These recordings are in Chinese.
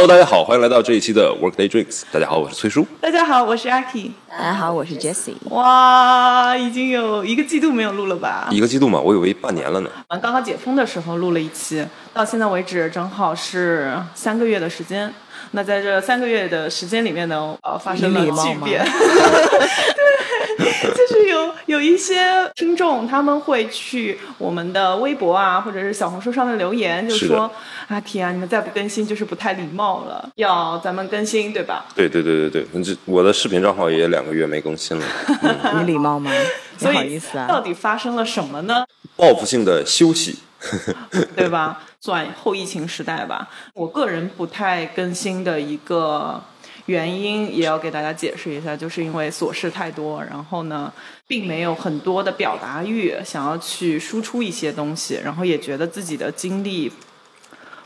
Hello，大家好，欢迎来到这一期的 Workday Drinks。大家好，我是崔叔。大家好，我是 Aki。大家好，我是 Jessie。哇，已经有一个季度没有录了吧？一个季度嘛，我以为半年了呢。我们刚刚解封的时候录了一期，到现在为止正好是三个月的时间。那在这三个月的时间里面呢，呃，发生了巨变。对，就是有有一些听众他们会去我们的微博啊，或者是小红书上面留言，就说阿提啊，你们再不更新就是不太礼貌了，要咱们更新，对吧？对对对对对，这我的视频账号也两个月没更新了。你礼貌吗？不所好意思啊。以到底发生了什么呢？报复性的休息。对吧？算后疫情时代吧。我个人不太更新的一个原因，也要给大家解释一下，就是因为琐事太多，然后呢，并没有很多的表达欲，想要去输出一些东西，然后也觉得自己的经历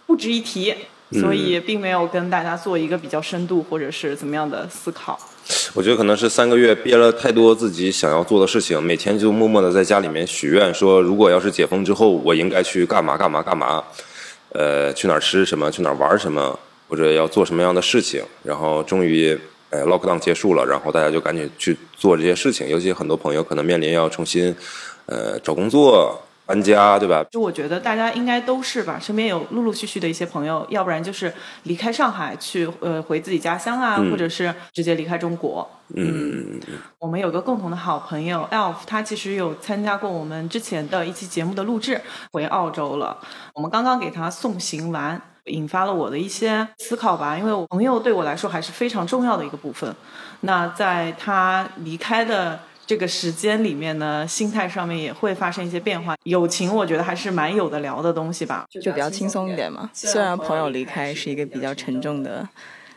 不值一提，所以并没有跟大家做一个比较深度或者是怎么样的思考。我觉得可能是三个月憋了太多自己想要做的事情，每天就默默的在家里面许愿，说如果要是解封之后，我应该去干嘛干嘛干嘛，呃，去哪儿吃什么，去哪儿玩什么，或者要做什么样的事情。然后终于，呃，lockdown 结束了，然后大家就赶紧去做这些事情。尤其很多朋友可能面临要重新，呃，找工作、搬家，对吧？就我觉得大家应该都是吧，身边有陆陆续续的一些朋友，要不然就是离开上海去呃回自己家乡啊，或者是直接离开中国。嗯，我们有个共同的好朋友 Elf，他其实有参加过我们之前的一期节目的录制，回澳洲了。我们刚刚给他送行完，引发了我的一些思考吧。因为我朋友对我来说还是非常重要的一个部分。那在他离开的这个时间里面呢，心态上面也会发生一些变化。友情我觉得还是蛮有的聊的东西吧。就比较轻松一点嘛。虽然朋友离开是一个比较沉重的，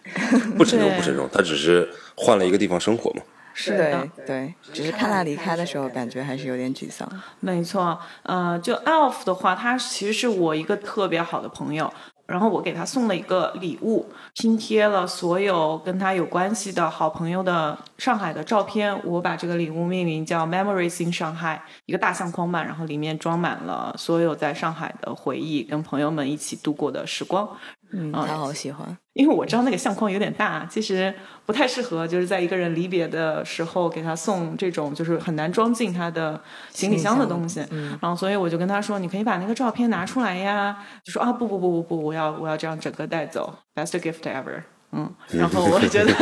不沉重不沉重，他只是换了一个地方生活嘛。是的，对，只是看他离开的时候，感觉还是有点沮丧。没错，呃，就 Elf 的话，他其实是我一个特别好的朋友。然后我给他送了一个礼物，拼贴了所有跟他有关系的好朋友的上海的照片。我把这个礼物命名叫 Memories in Shanghai，一个大相框吧，然后里面装满了所有在上海的回忆，跟朋友们一起度过的时光。嗯，他好喜欢。因为我知道那个相框有点大，其实不太适合，就是在一个人离别的时候给他送这种就是很难装进他的行李箱的东西。然后所以我就跟他说，你可以把那个照片拿出来呀。就说啊不不不不不，我要我要这样整个带走，best gift ever。嗯，然后我觉得，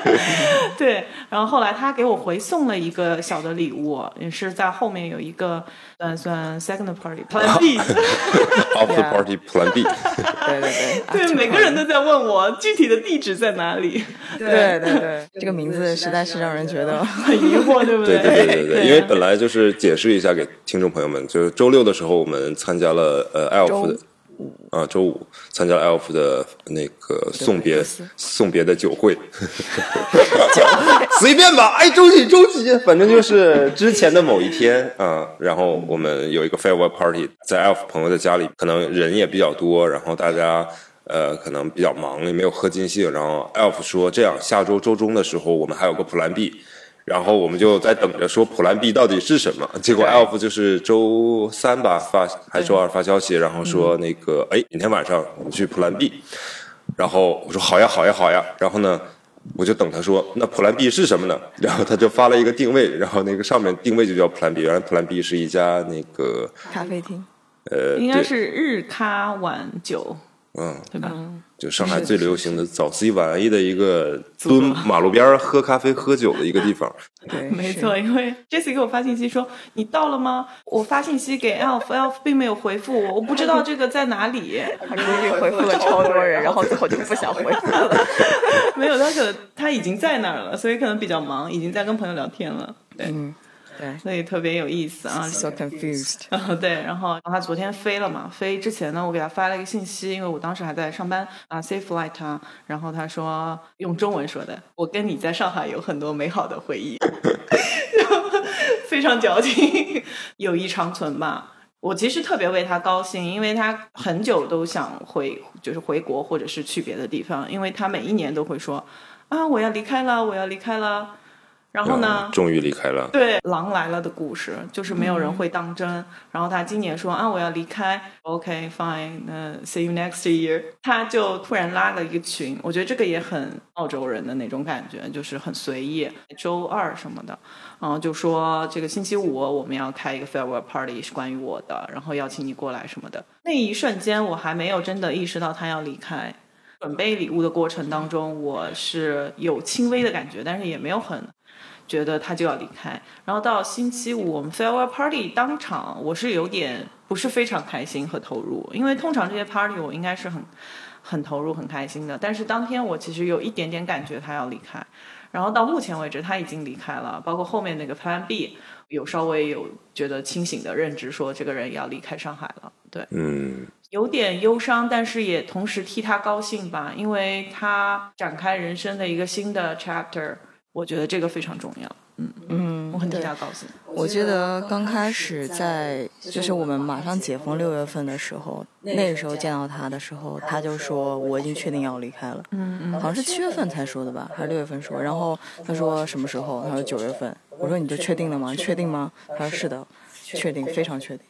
对，然后后来他给我回送了一个小的礼物，也是在后面有一个算算 second party plan B，Off the party plan B。对对对，啊对，每个人都在问我具体的地址在哪里。对对对，这个名字实在是让人觉得很疑惑，对不对对对对对对，因为本来就是解释一下给听众朋友们，就是周六的时候我们参加了呃 ELF 的啊周五参加了 ELF 的那个送别送别的酒会 随便吧，哎周几周几，反正就是之前的某一天啊，然后我们有一个 farewell party 在 ELF 朋友的家里，可能人也比较多，然后大家。呃，可能比较忙，也没有喝尽兴。然后 Elf 说，这样下周周中的时候，我们还有个 Plan B，然后我们就在等着说 Plan B 到底是什么。结果 Alf 就是周三吧发，还周二发消息，然后说那个，哎，明天晚上我们去 Plan B。然后我说好呀，好呀，好呀。然后呢，我就等他说，那 Plan B 是什么呢？然后他就发了一个定位，然后那个上面定位就叫 Plan B。原来 Plan B 是一家那个咖啡厅。呃，应该是日咖晚酒，嗯，对吧？就上海最流行的早 C 晚 A 的一个蹲马路边喝咖啡喝酒的一个地方。对，没错，因为 Jessie 给我发信息说你到了吗？我发信息给 Elf，Elf 并没有回复我，我不知道这个在哪里。他估计回复了超多人，然后最后就不想回复了。没有，他可他已经在那儿了，所以可能比较忙，已经在跟朋友聊天了。对，嗯，对所以特别有意思啊。，so confused。嗯，对，然后他昨天飞了嘛，飞之前呢，我给他发了一个信息，因为我当时还在上班啊，safe flight 啊，然后他说用中文说的，我跟你在上海有很多美好的回忆，非常矫情，友谊长存吧。我其实特别为他高兴，因为他很久都想回，就是回国或者是去别的地方，因为他每一年都会说啊，我要离开了，我要离开了。然后呢，终于离开了。对，狼来了的故事，就是没有人会当真。然后他今年说啊，我要离开，OK fine，那 see you next year。他就突然拉了一个群，我觉得这个也很澳洲人的那种感觉，就是很随意。周二什么的，然后就说这个星期五我们要开一个 farewell party，是关于我的，然后邀请你过来什么的。那一瞬间，我还没有真的意识到他要离开。准备礼物的过程当中，我是有轻微的感觉，但是也没有很。觉得他就要离开，然后到星期五我们 farewell party 当场，我是有点不是非常开心和投入，因为通常这些 party 我应该是很很投入很开心的，但是当天我其实有一点点感觉他要离开，然后到目前为止他已经离开了，包括后面那个 plan B 有稍微有觉得清醒的认知说这个人要离开上海了，对，嗯，有点忧伤，但是也同时替他高兴吧，因为他展开人生的一个新的 chapter。我觉得这个非常重要，嗯嗯，我很替他高兴。我记得刚开始在就是我们马上解封六月份的时候，那个时候见到他的时候，他就说我已经确定要离开了，嗯嗯，好像是七月份才说的吧，还是六月份说？然后他说什么时候？他说九月份。我说你就确定了吗？确定吗？他说是的，确定，非常确定。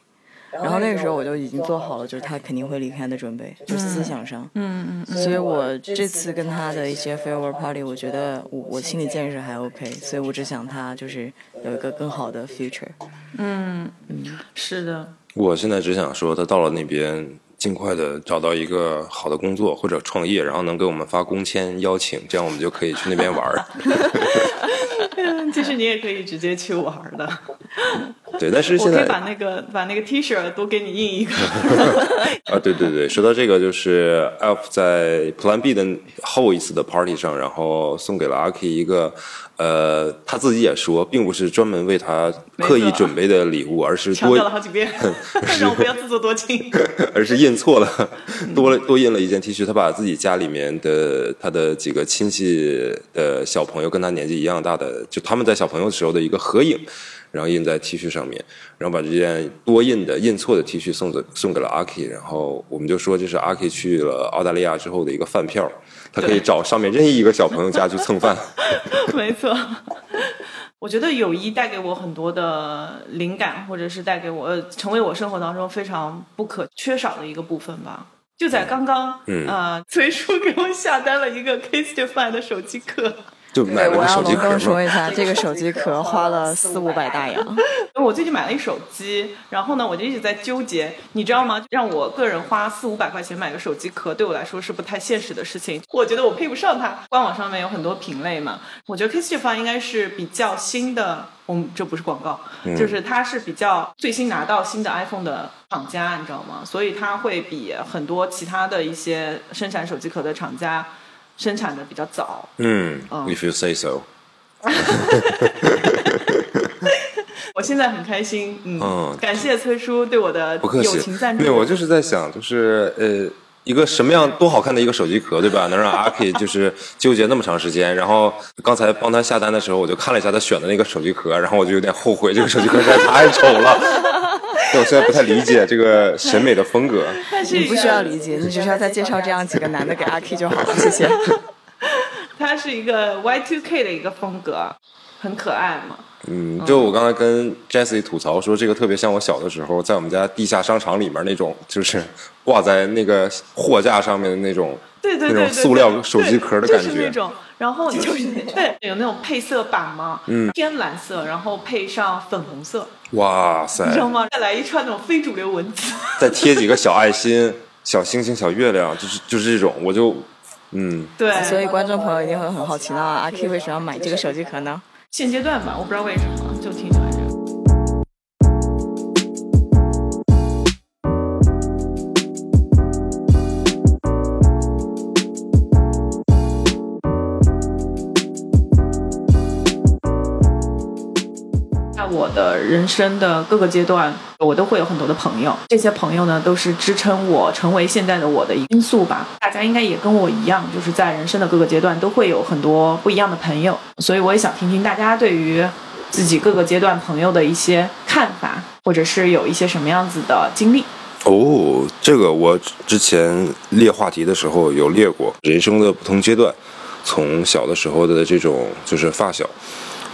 然后那个时候我就已经做好了，就是他肯定会离开的准备，就思想上。嗯嗯。所以我这次跟他的一些 farewell party，我觉得我我心理建设还 OK，所以我只想他就是有一个更好的 future。嗯嗯，是的。我现在只想说，他到了那边，尽快的找到一个好的工作或者创业，然后能给我们发工签邀请，这样我们就可以去那边玩儿。其实你也可以直接去玩的。对，但是现在我可以把那个把那个 T 恤多给你印一个。啊，对对对，说到这个，就是 Alf 在 Plan B 的后一次的 Party 上，然后送给了阿 K 一个，呃，他自己也说，并不是专门为他刻意准备的礼物，而是强调了好几遍，让我不要自作多情，而是印错了，多了多印了一件 T 恤，他把自己家里面的他的几个亲戚的小朋友跟他年纪一样大的，就他们在小朋友时候的一个合影。然后印在 T 恤上面，然后把这件多印的印错的 T 恤送给送给了阿 K，然后我们就说这是阿 K 去了澳大利亚之后的一个饭票，他可以找上面任意一个小朋友家去蹭饭。没错，我觉得友谊带给我很多的灵感，或者是带给我成为我生活当中非常不可缺少的一个部分吧。就在刚刚，啊，崔叔给我下单了一个 Kistify 的手机壳。就买了个手机壳说一下，这个手机壳花了四五百大洋。我最近买了一手机，然后呢，我就一直在纠结，你知道吗？让我个人花四五百块钱买个手机壳，对我来说是不太现实的事情。我觉得我配不上它。官网上面有很多品类嘛，我觉得 k i s s 应该是比较新的。我们这不是广告，就是它是比较最新拿到新的 iPhone 的厂家，你知道吗？所以它会比很多其他的一些生产手机壳的厂家。生产的比较早，嗯，If you say so，我现在很开心，嗯，感谢崔叔对我的友情赞助。对，我就是在想，就是呃，一个什么样多好看的一个手机壳，对吧？能让阿 K 就是纠结那么长时间。然后刚才帮他下单的时候，我就看了一下他选的那个手机壳，然后我就有点后悔，这个手机壳实在太丑了。我现在不太理解这个审美的风格。你不需要理解，你只需要再介绍这样几个男的给阿 K 就好了，谢谢。他是一个 Y2K 的一个风格，很可爱嘛。嗯，就我刚才跟 Jessie 吐槽说，这个特别像我小的时候在我们家地下商场里面那种，就是挂在那个货架上面的那种，对对对，那种塑料手机壳的感觉。然后 就是对，有那种配色版嘛，嗯天蓝色，然后配上粉红色。哇塞！你知道吗？再来一串那种非主流文字，再贴几个小爱心、小星星、小月亮，就是就是这种，我就嗯。对。所以观众朋友一定会很好奇，那阿 K 为什么要买这个手机壳呢？现阶段吧，我不知道为什么，就挺的人生的各个阶段，我都会有很多的朋友。这些朋友呢，都是支撑我成为现在的我的因素吧。大家应该也跟我一样，就是在人生的各个阶段都会有很多不一样的朋友。所以我也想听听大家对于自己各个阶段朋友的一些看法，或者是有一些什么样子的经历。哦，这个我之前列话题的时候有列过，人生的不同阶段，从小的时候的这种就是发小。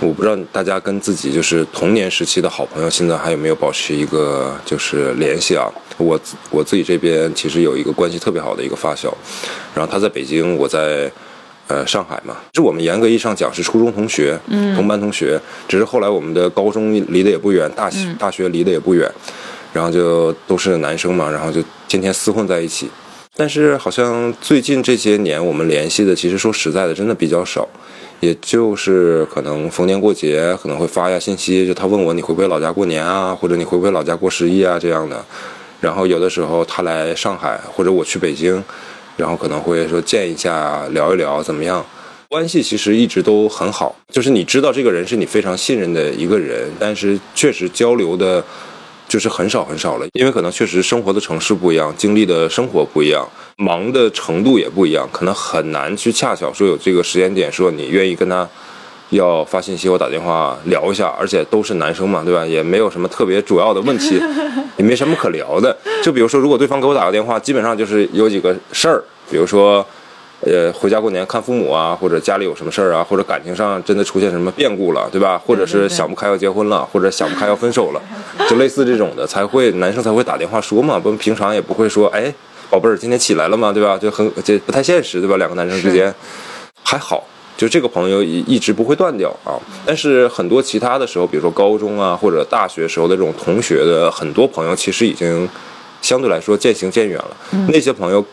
我不知道大家跟自己就是童年时期的好朋友，现在还有没有保持一个就是联系啊？我我自己这边其实有一个关系特别好的一个发小，然后他在北京，我在呃上海嘛。是我们严格意义上讲是初中同学，嗯，同班同学。只是后来我们的高中离得也不远，大学大学离得也不远，然后就都是男生嘛，然后就天天厮混在一起。但是好像最近这些年我们联系的，其实说实在的，真的比较少。也就是可能逢年过节可能会发一下信息，就他问我你回不回老家过年啊，或者你回不回老家过十一啊这样的。然后有的时候他来上海或者我去北京，然后可能会说见一下聊一聊怎么样，关系其实一直都很好。就是你知道这个人是你非常信任的一个人，但是确实交流的。就是很少很少了，因为可能确实生活的城市不一样，经历的生活不一样，忙的程度也不一样，可能很难去恰巧说有这个时间点，说你愿意跟他要发信息，我打电话聊一下，而且都是男生嘛，对吧？也没有什么特别主要的问题，也没什么可聊的。就比如说，如果对方给我打个电话，基本上就是有几个事儿，比如说。呃，回家过年看父母啊，或者家里有什么事儿啊，或者感情上真的出现什么变故了，对吧？或者是想不开要结婚了，或者想不开要分手了，就类似这种的，才会男生才会打电话说嘛，不平常也不会说，哎，宝贝儿，今天起来了吗？对吧？就很这不太现实，对吧？两个男生之间还好，就这个朋友一一直不会断掉啊。但是很多其他的时候，比如说高中啊或者大学时候的这种同学的很多朋友，其实已经相对来说渐行渐远了。那些朋友。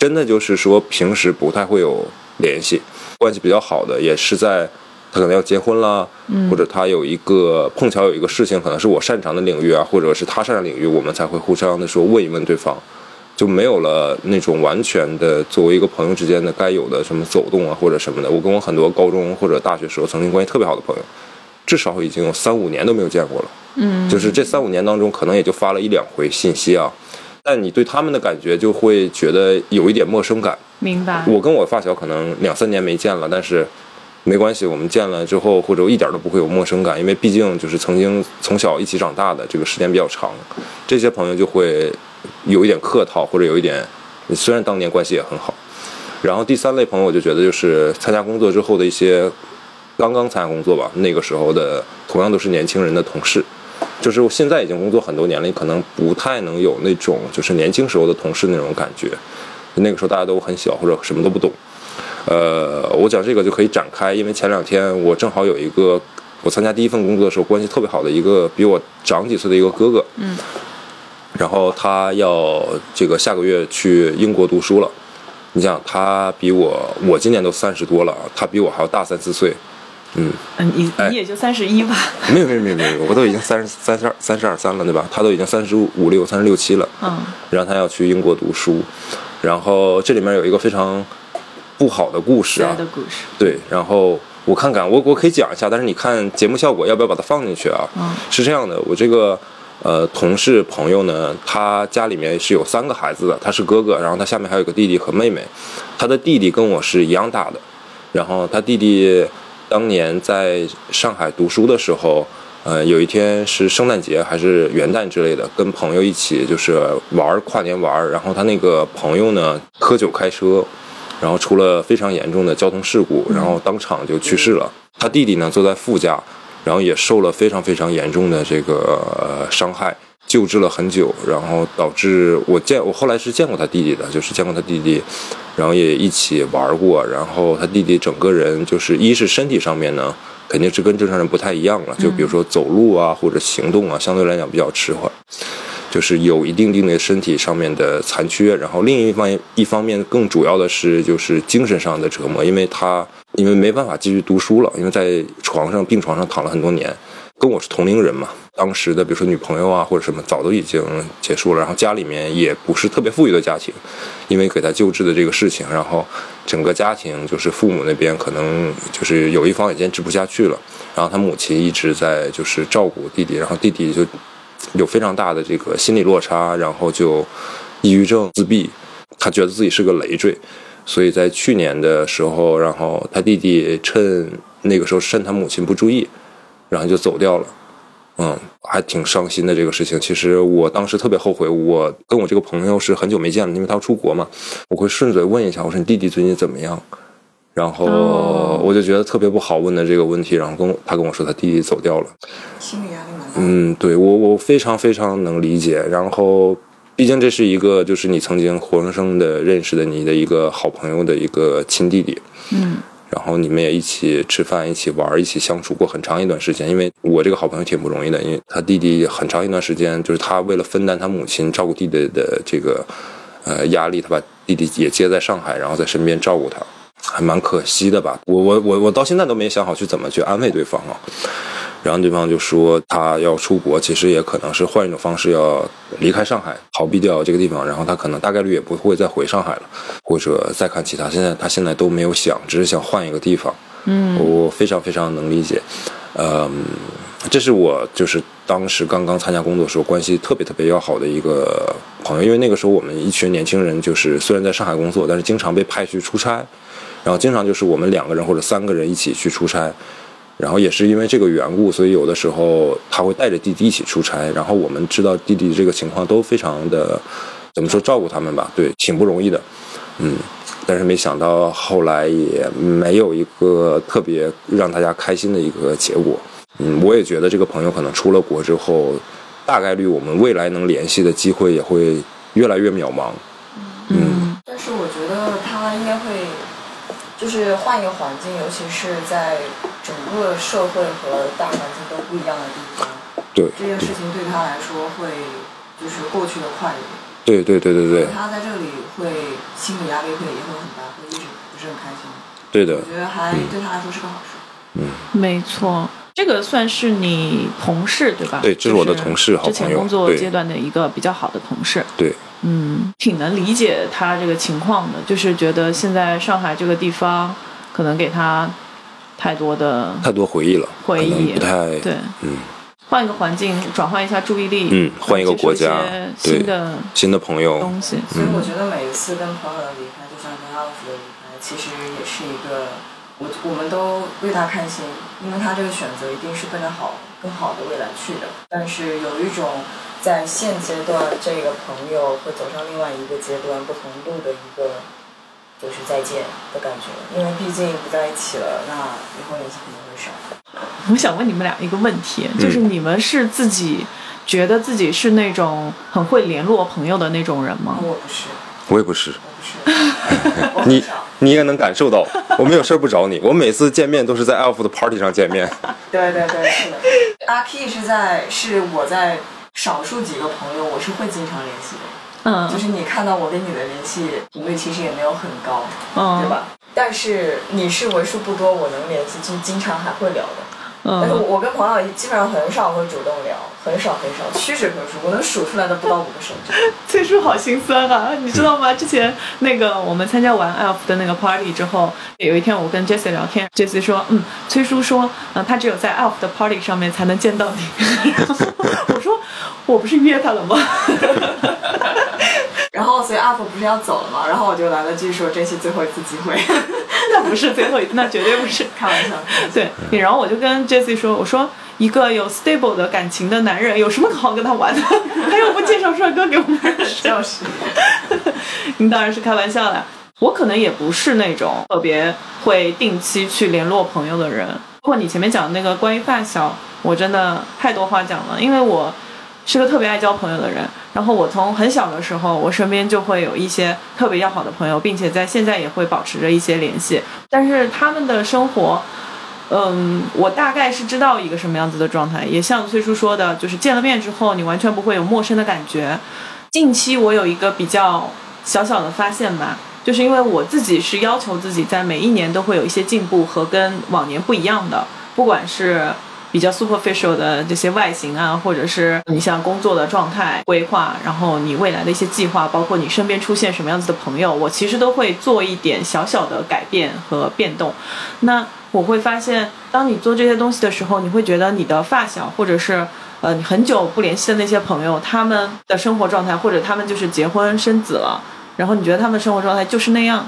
真的就是说，平时不太会有联系，关系比较好的也是在他可能要结婚了，或者他有一个碰巧有一个事情，可能是我擅长的领域啊，或者是他擅长领域，我们才会互相的说问一问对方，就没有了那种完全的作为一个朋友之间的该有的什么走动啊或者什么的。我跟我很多高中或者大学时候曾经关系特别好的朋友，至少已经有三五年都没有见过了。嗯，就是这三五年当中，可能也就发了一两回信息啊。但你对他们的感觉就会觉得有一点陌生感。明白。我跟我发小可能两三年没见了，但是没关系，我们见了之后或者一点都不会有陌生感，因为毕竟就是曾经从小一起长大的，这个时间比较长。这些朋友就会有一点客套，或者有一点，虽然当年关系也很好。然后第三类朋友，我就觉得就是参加工作之后的一些刚刚参加工作吧，那个时候的同样都是年轻人的同事。就是我现在已经工作很多年了，可能不太能有那种就是年轻时候的同事那种感觉。那个时候大家都很小或者什么都不懂。呃，我讲这个就可以展开，因为前两天我正好有一个我参加第一份工作的时候关系特别好的一个比我长几岁的一个哥哥。嗯。然后他要这个下个月去英国读书了。你想他比我我今年都三十多了，他比我还要大三四岁。嗯嗯，你你也就三十一吧？没有没有没有没有，我都已经三十三十二三十二三了，对吧？他都已经三十五六三十六七了。嗯，然后他要去英国读书，然后这里面有一个非常不好的故事啊。的故事。对，然后我看看，我我可以讲一下，但是你看节目效果要不要把它放进去啊？嗯，是这样的，我这个呃同事朋友呢，他家里面是有三个孩子的，他是哥哥，然后他下面还有个弟弟和妹妹，他的弟弟跟我是一样大的，然后他弟弟。当年在上海读书的时候，呃，有一天是圣诞节还是元旦之类的，跟朋友一起就是玩跨年玩，然后他那个朋友呢喝酒开车，然后出了非常严重的交通事故，然后当场就去世了。他弟弟呢坐在副驾，然后也受了非常非常严重的这个伤害。救治了很久，然后导致我见我后来是见过他弟弟的，就是见过他弟弟，然后也一起玩过，然后他弟弟整个人就是一是身体上面呢，肯定是跟正常人不太一样了，就比如说走路啊或者行动啊，相对来讲比较迟缓，就是有一定定的身体上面的残缺，然后另一方一方面更主要的是就是精神上的折磨，因为他因为没办法继续读书了，因为在床上病床上躺了很多年。跟我是同龄人嘛，当时的比如说女朋友啊或者什么早都已经结束了，然后家里面也不是特别富裕的家庭，因为给他救治的这个事情，然后整个家庭就是父母那边可能就是有一方也坚持不下去了，然后他母亲一直在就是照顾弟弟，然后弟弟就有非常大的这个心理落差，然后就抑郁症自闭，他觉得自己是个累赘，所以在去年的时候，然后他弟弟趁那个时候趁他母亲不注意。然后就走掉了，嗯，还挺伤心的这个事情。其实我当时特别后悔，我跟我这个朋友是很久没见了，因为他要出国嘛。我会顺嘴问一下，我说你弟弟最近怎么样？然后哦我就觉得特别不好问的这个问题，然后跟我他跟我说他弟弟走掉了。心理压力蛮大。嗯，对我我非常非常能理解。然后，毕竟这是一个就是你曾经活生生的认识的你的一个好朋友的一个亲弟弟。嗯，然后你们也一起吃饭、一起玩、一起相处过很长一段时间。因为我这个好朋友挺不容易的，因为他弟弟很长一段时间就是他为了分担他母亲照顾弟弟的这个 呃压力，他把弟弟也接在上海，然后在身边照顾他，还蛮可惜的吧。我我我我到现在都没想好去怎么去安慰对方啊。然后对方就说他要出国，其实也可能是换一种方式要离开上海，逃避掉这个地方。然后他可能大概率也不会再回上海了，或者再看其他。现在他现在都没有想，只是想换一个地方。嗯，我非常非常能理解。嗯，这是我就是当时刚刚参加工作的时候关系特别特别要好的一个朋友，因为那个时候我们一群年轻人就是虽然在上海工作，但是经常被派去出差，然后经常就是我们两个人或者三个人一起去出差。然后也是因为这个缘故，所以有的时候他会带着弟弟一起出差。然后我们知道弟弟这个情况都非常的，怎么说照顾他们吧，对，挺不容易的，嗯。但是没想到后来也没有一个特别让大家开心的一个结果。嗯，我也觉得这个朋友可能出了国之后，大概率我们未来能联系的机会也会越来越渺茫。嗯但是我觉得他应该会，就是换一个环境，尤其是在整个社会和大环境都不一样的地方，对，这件事情对他来说会就是过去的快一点。对对对对对他在这里会心理压力会也会很大，会一直不是很开心。对的我，觉得还对他来说是个好事。嗯没错，这个算是你同事对吧？对这是我的同事好之前朋友对工作阶段的一个比较好的同事。对。嗯，挺能理解他这个情况的，就是觉得现在上海这个地方可能给他太多的太多回忆了，回忆不太对，嗯。换一个环境，转换一下注意力，嗯换一个国家新的新的朋友，东西。所以我觉得每一次跟朋友的离开，就像跟奥斯的离开，其实也是一个我我们都为他开心，因为他这个选择一定是奔着好更好的未来去的。但是有一种在现阶段这个朋友会走上另外一个阶段不同路的一个就是再见的感觉，因为毕竟不在一起了，那以后联系肯定会少。我想问你们俩一个问题，就是嗯你们是自己觉得自己是那种很会联络朋友的那种人吗？我不是，我也不是。我不是，你少。你也能感受到，我没有事儿不找你，我每次见面都是在 Alf 的 party 上见面。对对对，是的。阿 P 是在是我在少数几个朋友，我是会经常联系的。嗯，就是你看到我跟你的联系频率其实也没有很高，嗯，对？吧？但是你是为数不多我能联系，就经常还会聊的。但是嗯，我跟朋友基本上很少会主动聊，很少很少，屈指可数，我能数出来的不到五个手指。崔叔好心酸啊，你知道吗？之前那个我们参加完 ELF 的那个 party 之后，有一天我跟 Jessie 聊天，Jessie 说，嗯，崔叔说，嗯，他只有在 ELF 的 party 上面才能见到你。然 后我说，我不是约他了吗？然后所以 UP 不是要走了嘛，然后我就来了句说珍惜最后一次机会，那不是最后一次，那绝对不是。开玩笑。对，然后我就跟 Jessie 说，我说一个有 stable 的感情的男人有什么好跟他玩的？他又不介绍帅哥给我们认识。就是，你当然是开玩笑的。我可能也不是那种特别会定期去联络朋友的人。包括你前面讲的那个关于发小，我真的太多话讲了，因为我是个特别爱交朋友的人。然后我从很小的时候，我身边就会有一些特别要好的朋友，并且在现在也会保持着一些联系。但是他们的生活，嗯，我大概是知道一个什么样子的状态。也像崔叔说的，就是见了面之后，你完全不会有陌生的感觉。近期我有一个比较小小的发现吧，就是因为我自己是要求自己在每一年都会有一些进步和跟往年不一样的，不管是比较 superficial 的这些外形啊，或者是你像工作的状态规划，然后你未来的一些计划，包括你身边出现什么样子的朋友，我其实都会做一点小小的改变和变动。那我会发现，当你做这些东西的时候，你会觉得你的发小或者是呃你很久不联系的那些朋友，他们的生活状态，或者他们就是结婚生子了，然后你觉得他们生活状态就是那样，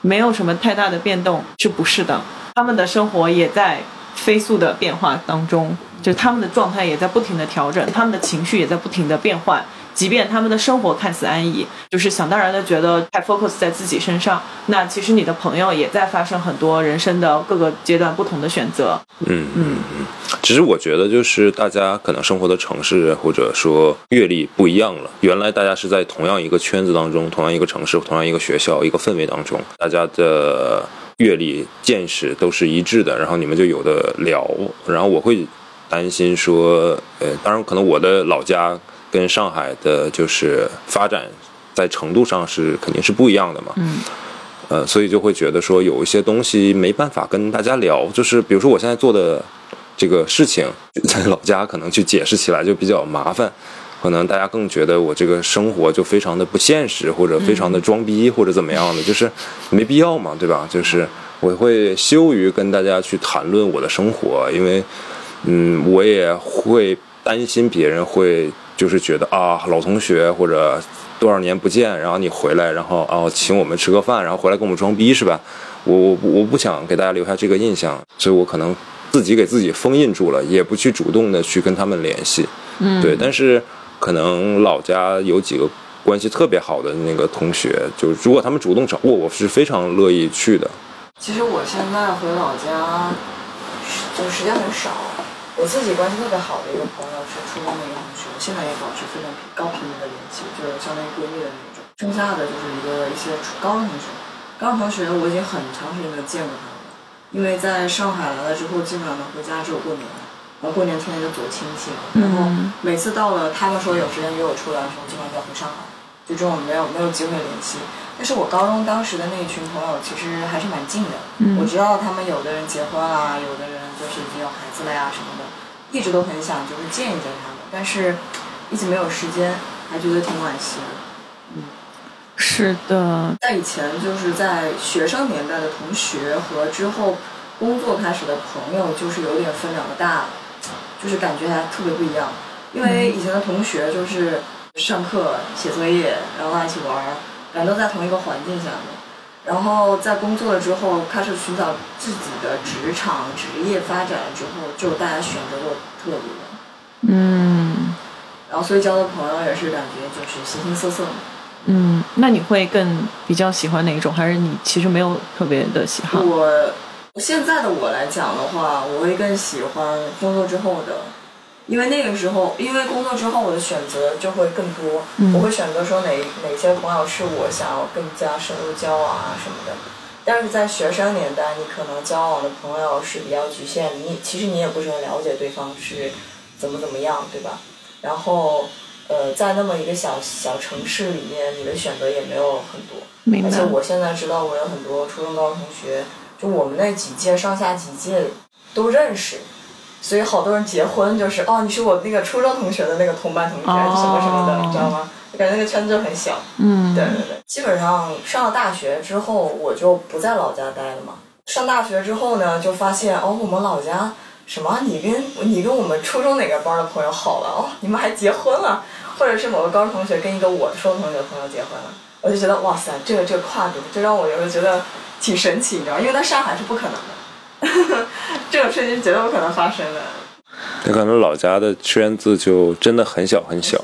没有什么太大的变动，是不是的？他们的生活也在飞速的变化当中，就是他们的状态也在不停的调整，他们的情绪也在不停的变换。即便他们的生活看似安逸，就是想当然的觉得太 focus 在自己身上，那其实你的朋友也在发生很多人生的各个阶段不同的选择。嗯嗯嗯，其实我觉得就是大家可能生活的城市或者说阅历不一样了。原来大家是在同样一个圈子当中，同样一个城市，同样一个学校，一个氛围当中，大家的阅历、见识都是一致的，然后你们就有的聊。然后我会担心说，呃，当然可能我的老家。跟上海的，就是发展在程度上是肯定是不一样的嘛。嗯。呃，所以就会觉得说有一些东西没办法跟大家聊，就是比如说我现在做的这个事情，在老家可能去解释起来就比较麻烦，可能大家更觉得我这个生活就非常的不现实，或者非常的装逼，或者怎么样的，就是没必要嘛，对吧？就是我会羞于跟大家去谈论我的生活，因为嗯，我也会担心别人会。就是觉得啊，老同学或者多少年不见，然后你回来，然后哦，请我们吃个饭，然后回来跟我们装逼是吧？我我我不想给大家留下这个印象，所以我可能自己给自己封印住了，也不去主动的去跟他们联系。嗯，对，但是可能老家有几个关系特别好的那个同学，就是如果他们主动找我，我是非常乐意去的。其实我现在回老家，就时间很少。我自己关系特别好的一个朋友是初中的一个同学，我现在也保持非常高频率的联系，就是相当于闺蜜的那种。剩下的就是一个一些初高中同学，高中同学我已经很长时间没有见过他们了，因为在上海来了之后，基本上能回家只有过年，然后过年春节就走亲戚，然后每次到了他们说有时间约我出来的时候，基本上就要回上海，就这种没有没有机会联系。但是我高中当时的那一群朋友其实还是蛮近的，我知道他们有的人结婚啦，有的人就是已经有孩子了呀什么的。一直都很想就是见一见他们，但是一直没有时间，还觉得挺惋惜的。嗯，是的。在以前就是在学生年代的同学和之后工作开始的朋友，就是有点分两个大，就是感觉还特别不一样。因为以前的同学就是上课写作业，然后一起玩，感觉都在同一个环境下面。然后在工作了之后，开始寻找自己的职场职业发展了之后，就大家选择就特别不一样。嗯。然后，所以交的朋友也是感觉就是形形色色。嗯，那你会更比较喜欢哪一种？还是你其实没有特别的喜好？我现在的我来讲的话，我会更喜欢工作之后的。因为那个时候，因为工作之后，我的选择就会更多。我会选择说哪哪些朋友是我想要更加深入交往啊什么的。但是在学生年代，你可能交往的朋友是比较局限，你其实你也不是很了解对方是怎么怎么样，对吧？然后，呃，在那么一个小小城市里面，你的选择也没有很多。而且我现在知道，我有很多初中高中同学，就我们那几届上下几届都认识。所以好多人结婚就是哦，你是我那个初中同学的那个同班同学，什么什么的，你知道吗？感觉那个圈子很小。嗯，对对对。基本上上了大学之后，我就不在老家待了嘛。上大学之后呢，就发现哦，我们老家什么？你跟你跟我们初中哪个班的朋友好了哦？你们还结婚了？或者是某个高中同学跟一个我初中同学的朋友结婚了？我就觉得哇塞，这个这个跨度就让我有时候觉得挺神奇，你知道因为在上海是不可能的。这种事情绝对不可能发生的。那可能老家的圈子就真的很小很小，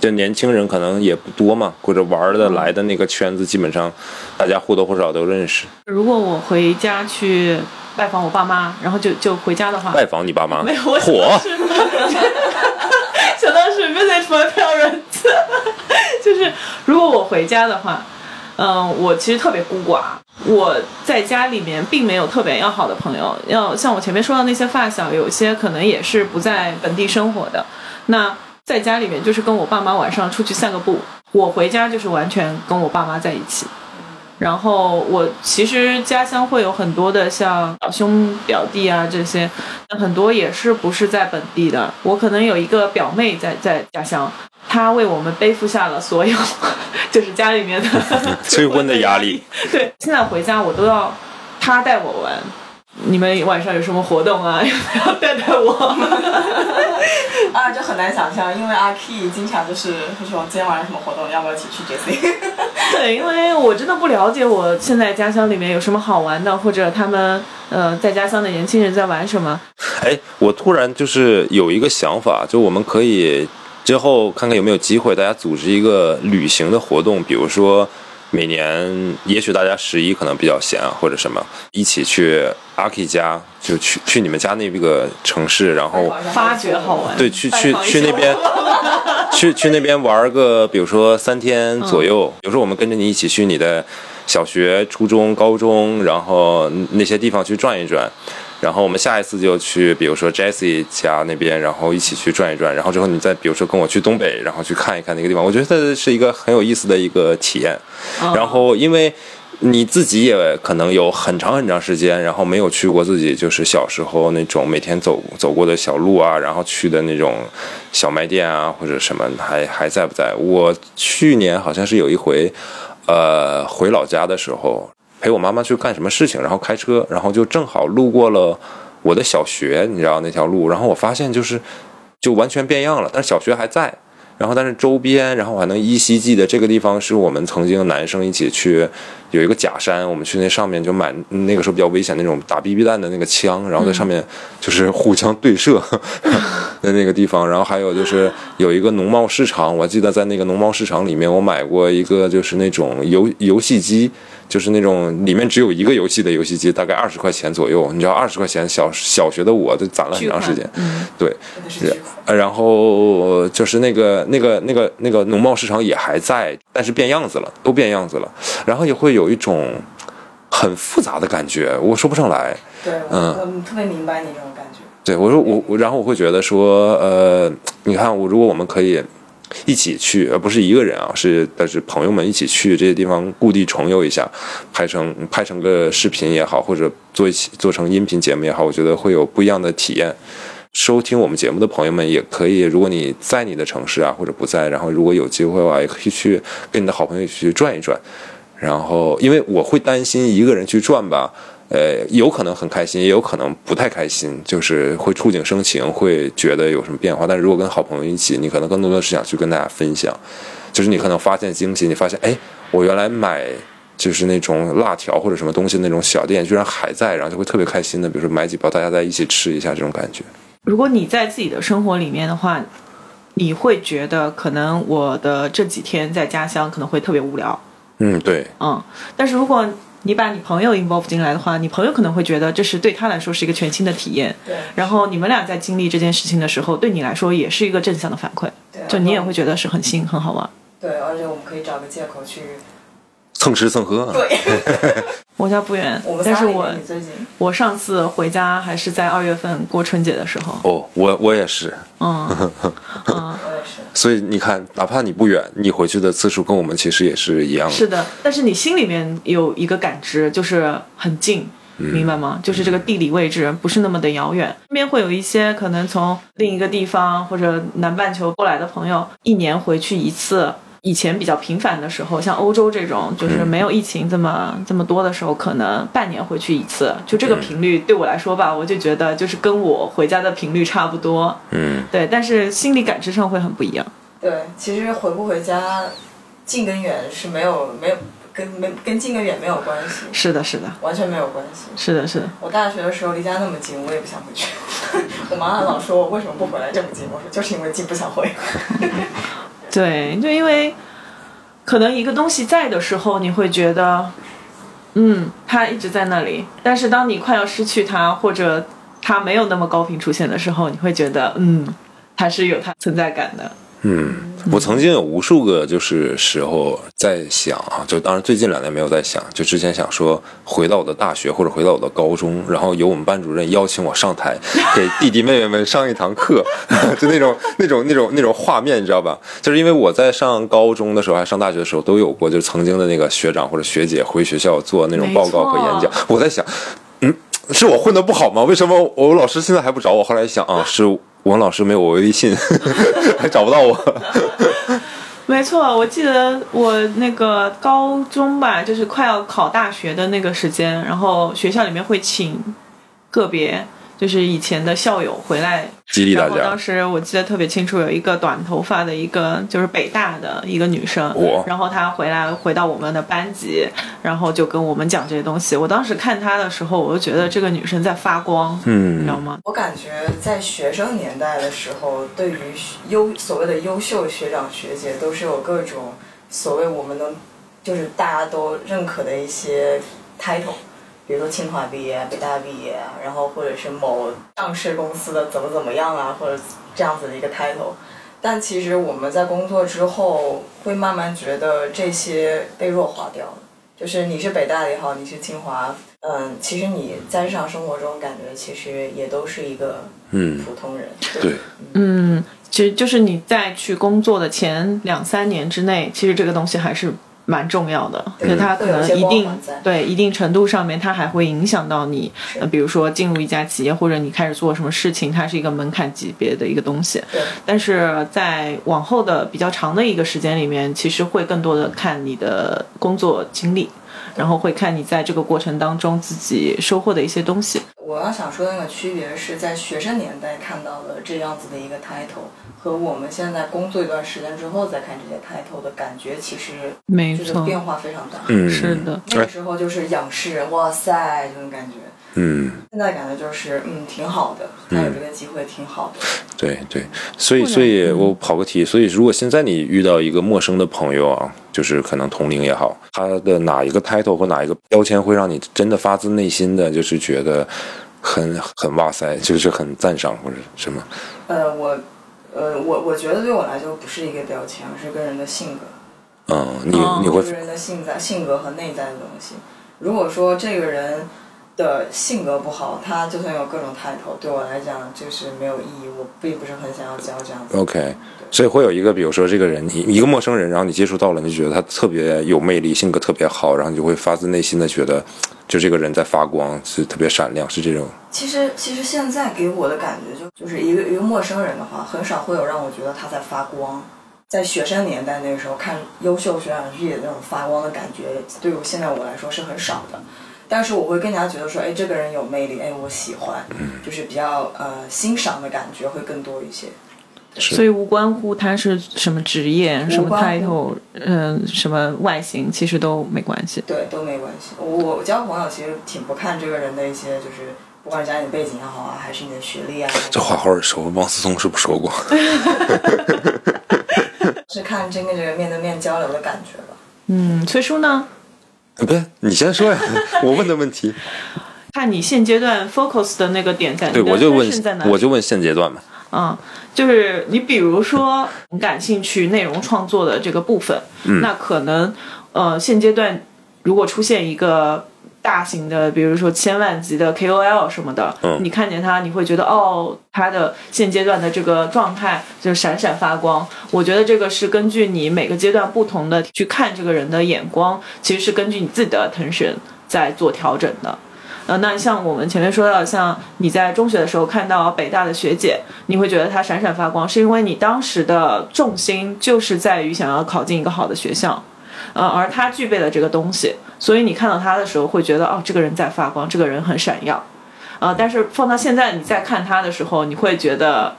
就年轻人可能也不多嘛，或者玩的来的那个圈子，基本上大家或多或少都认识。如果我回家去拜访我爸妈，然后就就回家的话，拜访你爸妈？没有，我火。想到是 visit my parents，就是如果我回家的话。嗯，我其实特别孤寡。我在家里面并没有特别要好的朋友，要像我前面说的那些发小，有些可能也是不在本地生活的。那在家里面就是跟我爸妈晚上出去散个步，我回家就是完全跟我爸妈在一起。然后我其实家乡会有很多的像表兄表弟啊这些，很多也是不是在本地的。我可能有一个表妹在在家乡，她为我们背负下了所有，就是家里面的 催婚的压力。对，现在回家我都要她带我玩。你们晚上有什么活动啊？要不要带带我。啊，就很难想象，因为阿 K 经常就是会说今天晚上什么活动，要不要一起去 J C？对，因为我真的不了解我现在家乡里面有什么好玩的，或者他们呃在家乡的年轻人在玩什么。哎，我突然就是有一个想法，就我们可以之后看看有没有机会，大家组织一个旅行的活动，比如说每年，也许大家十一可能比较闲啊，或者什么，一起去阿 K 家，就去去你们家那个城市，然后发掘好玩。对，去去去那边，去去那边玩个，比如说三天左右。有时候我们跟着你一起去你的小学、初中、高中，然后那些地方去转一转。然后我们下一次就去，比如说 Jessie 家那边，然后一起去转一转。然后之后你再比如说跟我去东北，然后去看一看那个地方。我觉得是一个很有意思的一个体验。然后因为你自己也可能有很长很长时间，然后没有去过自己就是小时候那种每天走走过的小路啊，然后去的那种小卖店啊或者什么还还在不在？我去年好像是有一回，呃，回老家的时候。陪我妈妈去干什么事情，然后开车，然后就正好路过了我的小学，你知道那条路，然后我发现就是就完全变样了，但是小学还在，然后但是周边，然后我还能依稀记得这个地方是我们曾经男生一起去有一个假山，我们去那上面就买那个时候比较危险那种打 BB 弹的那个枪，然后在上面就是互相对射 的那个地方，然后还有就是有一个农贸市场，我记得在那个农贸市场里面，我买过一个就是那种游游戏机。就是那种里面只有一个游戏的游戏机，大概二十块钱左右。你知道，二十块钱小小学的我都攒了很长时间。对，然后就是那个那个那个那个农贸市场也还在，但是变样子了，都变样子了。然后也会有一种很复杂的感觉，我说不上来。对，嗯，特别明白你这种感觉。对，我说我我，然后我会觉得说，呃，你看我，如果我们可以。一起去，而不是一个人啊，是但是朋友们一起去这些地方，故地重游一下，拍成拍成个视频也好，或者做一起做成音频节目也好，我觉得会有不一样的体验。收听我们节目的朋友们也可以，如果你在你的城市啊，或者不在，然后如果有机会的话，也可以去跟你的好朋友一起去转一转。然后，因为我会担心一个人去转吧。呃，有可能很开心，也有可能不太开心，就是会触景生情，会觉得有什么变化。但是如果跟好朋友一起，你可能更多的是想去跟大家分享，就是你可能发现惊喜，你发现，哎，我原来买就是那种辣条或者什么东西那种小店居然还在，然后就会特别开心的，比如说买几包，大家在一起吃一下这种感觉。如果你在自己的生活里面的话，你会觉得可能我的这几天在家乡可能会特别无聊。嗯，对，嗯，但是如果你把你朋友 involve 进来的话，你朋友可能会觉得这是对他来说是一个全新的体验。对。然后你们俩在经历这件事情的时候，对你来说也是一个正向的反馈。对。就你也会觉得是很新、很好玩。对，而且我们可以找个借口去蹭吃蹭喝。对。我家不远，但是我我上次回家还是在二月份过春节的时候。哦，我我也是。嗯。嗯，我也是。所以你看，哪怕你不远，你回去的次数跟我们其实也是一样的。是的，但是你心里面有一个感知，就是很近，明白吗？就是这个地理位置不是那么的遥远。身边会有一些可能从另一个地方或者南半球过来的朋友，一年回去一次。以前比较频繁的时候，像欧洲这种，就是没有疫情这么这么多的时候，可能半年回去一次。就这个频率对我来说吧，我就觉得就是跟我回家的频率差不多。嗯，对，但是心理感知上会很不一样。对，其实回不回家，近跟远是没有没有跟没跟近跟远没有关系。是的，是的，完全没有关系。是的，是的。我大学的时候离家那么近，我也不想回去。我妈老说我为什么不回来这么近，我说就是因为近不想回。对，就因为可能一个东西在的时候，你会觉得，嗯，它一直在那里。但是当你快要失去它，或者它没有那么高频出现的时候，你会觉得，嗯，它是有它存在感的。嗯，我曾经有无数个就是时候在想啊，就当然最近两年没有在想，就之前想说回到我的大学或者回到我的高中，然后由我们班主任邀请我上台给弟弟妹妹们上一堂课，就那种那种那种那种画面，你知道吧？就是因为我在上高中的时候还上大学的时候都有过，就是曾经的那个学长或者学姐回学校做那种报告和演讲，我在想，嗯，是我混的不好吗？为什么我老师现在还不找我？后来一想啊，是。王老师没有我微信，还找不到我。没错，我记得我那个高中吧，就是快要考大学的那个时间，然后学校里面会请个别就是以前的校友回来激励大家当。时我记得特别清楚，有一个短头发的一个就是北大的一个女生，然后她回来回到我们的班级，然后就跟我们讲这些东西。我当时看她的时候，我就觉得这个女生在发光，嗯你知道吗？我感觉在学生年代的时候，对于优所谓的优秀学长学姐，都是有各种所谓我们能就是大家都认可的一些 title，比如说清华毕业、北大毕业，然后或者是某上市公司的怎么怎么样啊，或者这样子的一个 title。但其实我们在工作之后，会慢慢觉得这些被弱化掉了。就是你是北大的也好，你是清华，嗯，其实你在日常生活中感觉其实也都是一个嗯，普通人。对，嗯，其实就是你在去工作的前两三年之内，其实这个东西还是蛮重要的，对因为它可能一定对一定程度上面，它还会影响到你，呃，比如说进入一家企业或者你开始做什么事情，它是一个门槛级别的一个东西。对，但是在往后的比较长的一个时间里面，其实会更多的看你的工作经历，然后会看你在这个过程当中自己收获的一些东西。我要想说的那个区别是在学生年代看到的这样子的一个 title，和我们现在工作一段时间之后再看这些 title 的感觉，其实没错，就是变化非常大。嗯，是的，那个时候就是仰视，哇塞，这种感觉。嗯，现在感觉就是，嗯，挺好的，还有这个机会挺好的。对对，所以所以我跑个题，所以如果现在你遇到一个陌生的朋友啊，就是可能同龄也好，他的哪一个 title 或哪一个标签会让你真的发自内心的就是觉得很 很哇塞，就是很赞赏或者什么？呃，我，呃，我我觉得对我来说不是一个标签，而是个人的性格。嗯，你哦你会个人的性在性格和内在的东西。如果说这个人的性格不好，他就算有各种 title，对我来讲就是没有意义，我并不是很想要交这样子。OK，所以会有一个，比如说这个人，你一个陌生人，然后你接触到了，你就觉得他特别有魅力，性格特别好，然后你就会发自内心的觉得，就这个人在发光，是特别闪亮，是这种。其实其实现在给我的感觉就就是一个一个陌生人的话，很少会有让我觉得他在发光。在学生年代那个时候看优秀学长学姐那种发光的感觉，对我现在我来说是很少的。但是我会更加觉得说，哎，这个人有魅力，哎，我喜欢，就是比较呃欣赏的感觉会更多一些。所以无关乎他是什么职业、什么关 title，嗯、什么外形，其实都没关系。对，都没关系。我我交朋友其实挺不看这个人的一些，就是不管是家庭背景也好啊，还是你的学历啊，这话好耳熟，王思聪是不是说过？是看真跟这个人面对面交流的感觉吧。嗯，崔叔呢？不是，你先说呀，我问的问题。看你现阶段 focus 的那个点在，对，我就问？我就问现阶段嘛。嗯，就是你比如说你感兴趣内容创作的这个部分，嗯那可能呃现阶段如果出现一个大型的，比如说千万级的 KOL 什么的，嗯你看见他，你会觉得哦，他的现阶段的这个状态就闪闪发光。我觉得这个是根据你每个阶段不同的去看这个人的眼光，其实是根据你自己的 attention 在做调整的。呃，那像我们前面说到，像你在中学的时候看到北大的学姐，你会觉得她闪闪发光，是因为你当时的重心就是在于想要考进一个好的学校，呃，而她具备了这个东西，所以你看到他的时候会觉得，哦，这个人在发光，这个人很闪耀，呃，但是放到现在你再看他的时候，你会觉得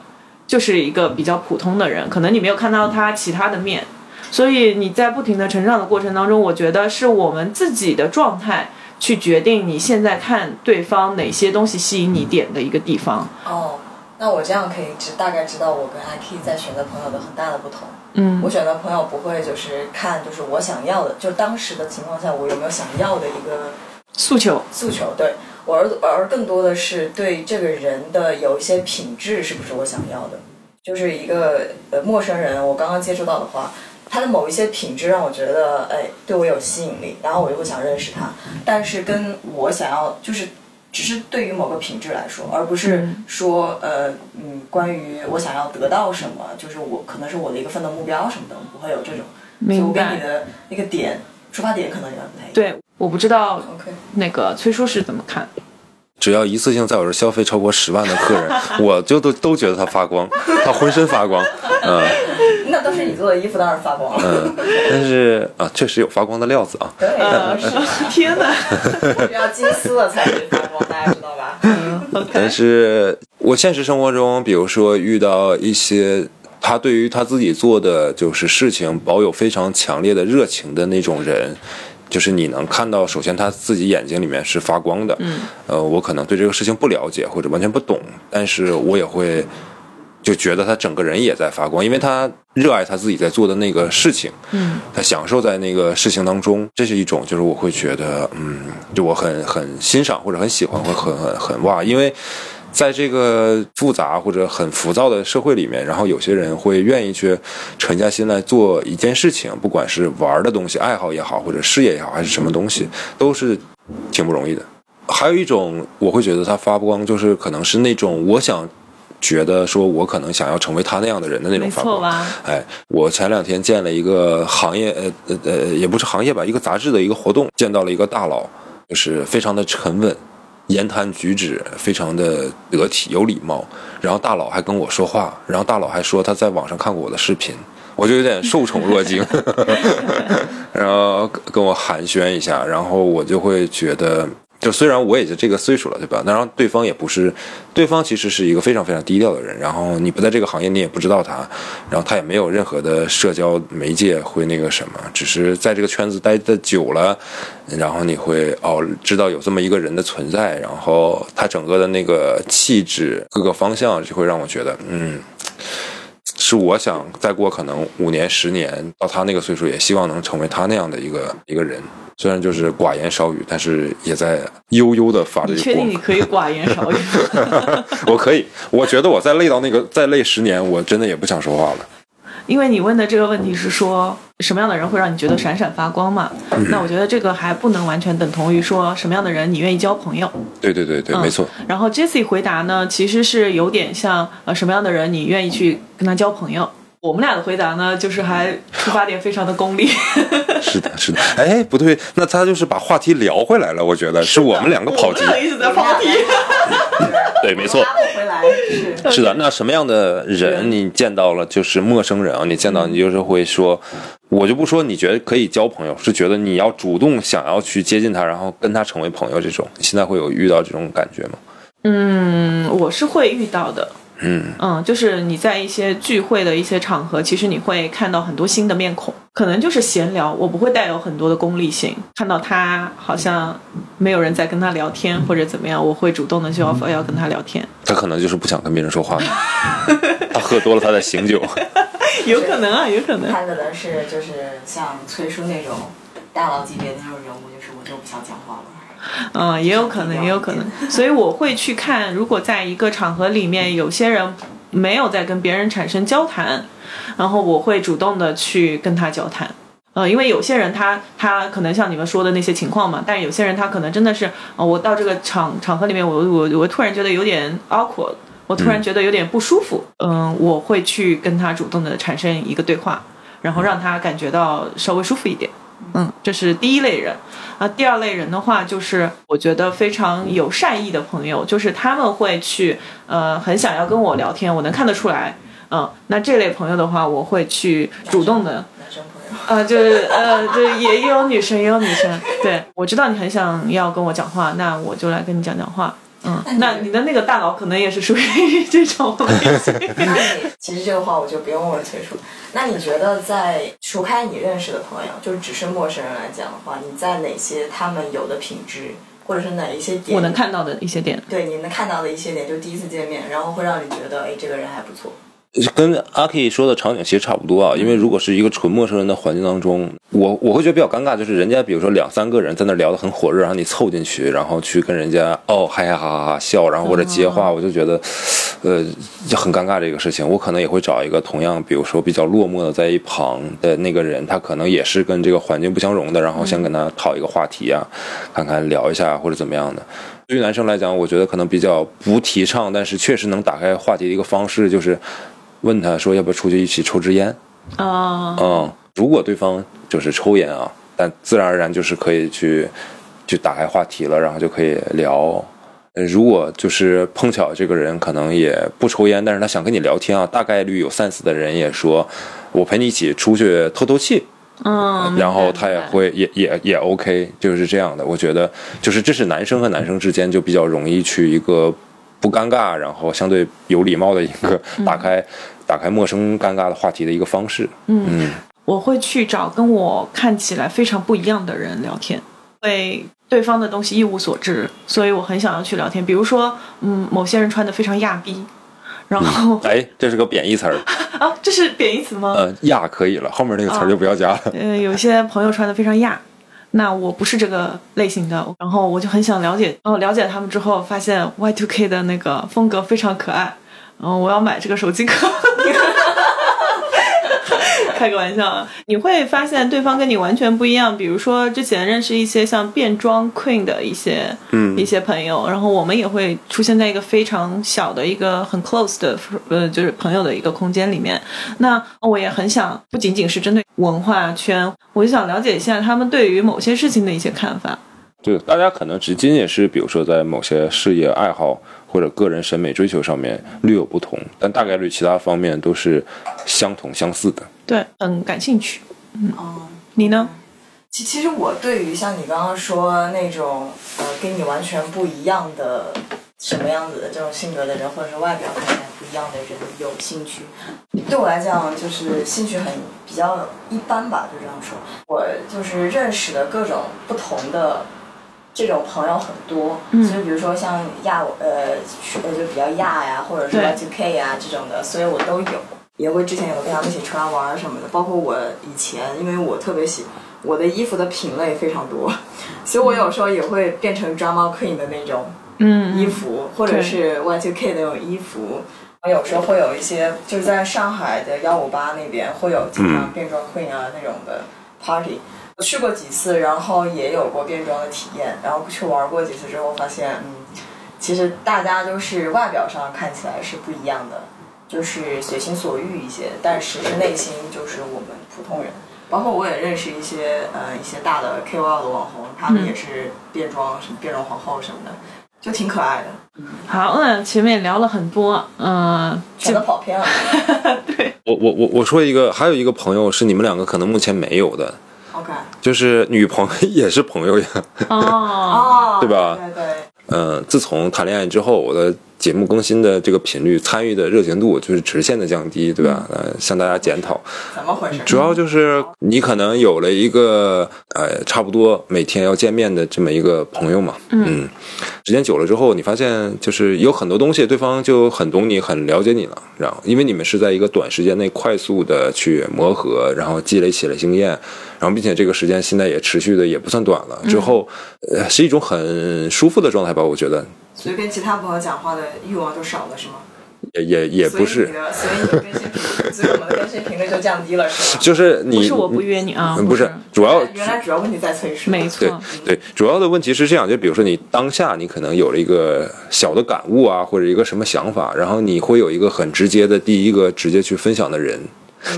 就是一个比较普通的人，可能你没有看到他其他的面，所以你在不停的成长的过程当中，我觉得是我们自己的状态。去决定你现在看对方哪些东西吸引你点的一个地方。哦，那我这样可以知大概知道我跟 IK 在选择朋友的很大的不同。嗯。我选择朋友不会就是看就是我想要的，就当时的情况下我有没有想要的一个诉求，诉求，对。我而而更多的是对这个人的有一些品质是不是我想要的，就是一个呃陌生人，我刚刚接触到的话，他的某一些品质让我觉得哎对我有吸引力，然后我就会想认识他，但是跟我想要就是。只是对于某个品质来说，而不是说，呃，嗯，关于我想要得到什么，就是我可能是我的一个奋斗目标什么的，我不会有这种。所以我明白跟你的那个点出发点可能有点不太一样。对，我不知道 OK，那个崔叔是怎么看。只要一次性在我这儿消费超过十万的客人，我就都都觉得他发光，他浑身发光，嗯那都是你做的衣服，当然发光了。嗯。但是啊，确实有发光的料子啊。呃，是天哪，是要金丝的才会发光，大家知道吧？嗯但是我现实生活中，比如说遇到一些他对于他自己做的就是事情保有非常强烈的热情的那种人，就是你能看到，首先他自己眼睛里面是发光的。嗯。呃，我可能对这个事情不了解或者完全不懂，但是我也会就觉得他整个人也在发光，因为他热爱他自己在做的那个事情。嗯。他享受在那个事情当中，这是一种就是我会觉得，嗯，就我很很欣赏或者很喜欢会很很很哇，因为。在这个复杂或者很浮躁的社会里面，然后有些人会愿意去沉下心来做一件事情，不管是玩的东西、爱好也好，或者事业也好，还是什么东西，都是挺不容易的。还有一种，我会觉得他发光，就是可能是那种我想觉得说，我可能想要成为他那样的人的那种发光。哎，我前两天见了一个行业，呃呃呃，也不是行业吧，一个杂志的一个活动，见到了一个大佬，就是非常的沉稳。言谈举止非常的得体有礼貌，然后大佬还跟我说话，然后大佬还说他在网上看过我的视频，我就有点受宠若惊，然后跟我寒暄一下，然后我就会觉得。就虽然我也是这个岁数了，对吧？然后对方也不是，对方其实是一个非常非常低调的人。然后你不在这个行业，你也不知道他，然后他也没有任何的社交媒介会那个什么，只是在这个圈子待的久了，然后你会哦知道有这么一个人的存在，然后他整个的那个气质各个方向就会让我觉得，嗯，是我想再过可能五年十年到他那个岁数，也希望能成为他那样的一个一个人。虽然就是寡言少语，但是也在悠悠的发。你确定你可以寡言少语？我可以，我觉得我再累到那个再累十年，我真的也不想说话了。因为你问的这个问题是说什么样的人会让你觉得闪闪发光嘛？那我觉得这个还不能完全等同于说什么样的人你愿意交朋友。对对对对，没错。然后 Jesse 回答呢，其实是有点像呃什么样的人你愿意去跟他交朋友。我们俩的回答呢，就是还出发点非常的功利。是的，是的。哎，不对，那他就是把话题聊回来了。我觉得是我们两个跑题，一直在跑题。对，没错。回来是。是的，那什么样的人你见到了就是陌生人啊？你见到你就是会说，我就不说你觉得可以交朋友，是觉得你要主动想要去接近他，然后跟他成为朋友这种。你现在会有遇到这种感觉吗？嗯，我是会遇到的。嗯嗯，就是你在一些聚会的一些场合，其实你会看到很多新的面孔，可能就是闲聊，我不会带有很多的功利性。看到他好像没有人在跟他聊天或者怎么样，我会主动的去 offer 要跟他聊天。他可能就是不想跟别人说话，他喝多了他在醒酒，有可能啊，有可能。他可能是就是像崔叔那种大佬级别的那种人物，就是我就不想讲话了。嗯，也有可能，也有可能，所以我会去看，如果在一个场合里面，有些人没有在跟别人产生交谈，然后我会主动的去跟他交谈。呃，因为有些人他他可能像你们说的那些情况嘛，但有些人他可能真的是，呃，我到这个场场合里面，我我我突然觉得有点 awkward，我突然觉得有点不舒服，嗯，我会去跟他主动的产生一个对话，然后让他感觉到稍微舒服一点。嗯，这是第一类人，啊，第二类人的话，就是我觉得非常有善意的朋友，就是他们会去，呃，很想要跟我聊天，我能看得出来，嗯，那这类朋友的话，我会去主动的，男生朋友，呃，就是呃，对，也有女生，也有女生，对我知道你很想要跟我讲话，那我就来跟你讲讲话。嗯，那你的那个大佬可能也是属于 这种类型。那你其实这个话我就不用问崔叔。那你觉得在除开你认识的朋友，就只是陌生人来讲的话，你在哪些他们有的品质，或者是哪一些点，我能看到的一些点，对，你能看到的一些点，就第一次见面，然后会让你觉得，哎，这个人还不错。跟阿 K 说的场景其实差不多啊，因为如果是一个纯陌生人的环境当中，我我会觉得比较尴尬，就是人家比如说两三个人在那聊得很火热，然后你凑进去，然后去跟人家哦嗨嗨哈哈哈笑，然后或者接话，我就觉得，呃，就很尴尬这个事情。我可能也会找一个同样，比如说比较落寞的在一旁的那个人，他可能也是跟这个环境不相容的，然后先跟他讨一个话题啊，看看聊一下或者怎么样的。对于男生来讲，我觉得可能比较不提倡，但是确实能打开话题的一个方式就是。问他说要不要出去一起抽支烟？啊，嗯，如果对方就是抽烟啊，但自然而然就是可以去，去打开话题了，然后就可以聊。如果就是碰巧这个人可能也不抽烟，但是他想跟你聊天啊，大概率有 sense 的人也说，我陪你一起出去透透气。嗯，然后他也会也也也 OK，就是这样的。我觉得就是这是男生和男生之间就比较容易去一个。不尴尬，然后相对有礼貌的一个 打开、打开陌生尴尬的话题的一个方式。嗯我会去找跟我看起来非常不一样的人聊天，对对方的东西一无所知，所以我很想要去聊天。比如说，嗯，某些人穿的非常亚逼，然后、哎，这是个贬义词儿，啊，这是贬义词吗？呃，亚可以了，后面那个词儿就不要加了。呃，有些朋友穿的非常亚，那我不是这个类型的，然后我就很想了解，哦，了解他们之后，发现 Y2K 的那个风格非常可爱，然后我要买这个手机壳。开个玩笑啊！你会发现对方跟你完全不一样。比如说，之前认识一些像变装 queen 的一些嗯一些朋友，然后我们也会出现在一个非常小的一个很 close 的呃，就是朋友的一个空间里面。那我也很想，不仅仅是针对文化圈，我就想了解一下他们对于某些事情的一些看法。对，大家可能只仅仅是比如说在某些事业爱好或者个人审美追求上面略有不同，但大概率其他方面都是相同相似的。对，嗯感兴趣。哦，你呢？其其实我对于像你刚刚说那种呃跟你完全不一样的什么样子的这种性格的人，或者是外表看起来不一样的人有兴趣。对我来讲，就是兴趣很比较一般吧，就这样说。我就是认识的各种不同的这种朋友很多，嗯所以比如说像亚呃呃就比较亚呀，或者是对 Y2K 呀这种的，所以我都有。也会之前有跟他们一起出来玩儿什么的，包括我以前，因为我特别喜我的衣服的品类非常多，所以我有时候也会变成 drama queen 的那种嗯，衣服，或者是 Y2K 的那种衣服。我有时候会有一些，就是在上海的幺五八那边会有经常变装 queen 啊那种的 party。我去过几次，然后也有过变装的体验，然后去玩过几次之后，发现嗯，其实大家都是外表上看起来是不一样的，就是随心所欲一些，但实质内心就是我们普通人。包括我也认识一些呃一些大的 KOL 的网红，他们也是变装什么变装皇后什么的，就挺可爱的。好，那前面聊了很多，嗯、全都跑偏了。对我我我我说一个，还有一个朋友是你们两个可能目前没有的，就是女朋友 也是朋友呀。哦，哦，对吧？对对，嗯，自从谈恋爱之后，我的节目更新的这个频率、参与的热情度就是直线的降低，对吧？呃，向大家检讨。怎么回事？主要就是你可能有了一个呃差不多每天要见面的这么一个朋友嘛，嗯，时间久了之后，你发现就是有很多东西对方就很懂你，很了解你了，然后因为你们是在一个短时间内快速的去磨合，然后积累起了经验，然后并且这个时间现在也持续的也不算短了，之后呃是一种很舒服的状态吧，我觉得所以跟其他朋友讲话的欲望就少了，是吗？也也也不是所以你，的，所以你的更新频，所以我们的更新频率就降低了，是吗？就是你不是我不约你啊，嗯不不是主要原来主要问题在崔叔。没错对，对，主要的问题是这样，就比如说你当下你可能有了一个小的感悟啊，或者一个什么想法，然后你会有一个很直接的第一个直接去分享的人，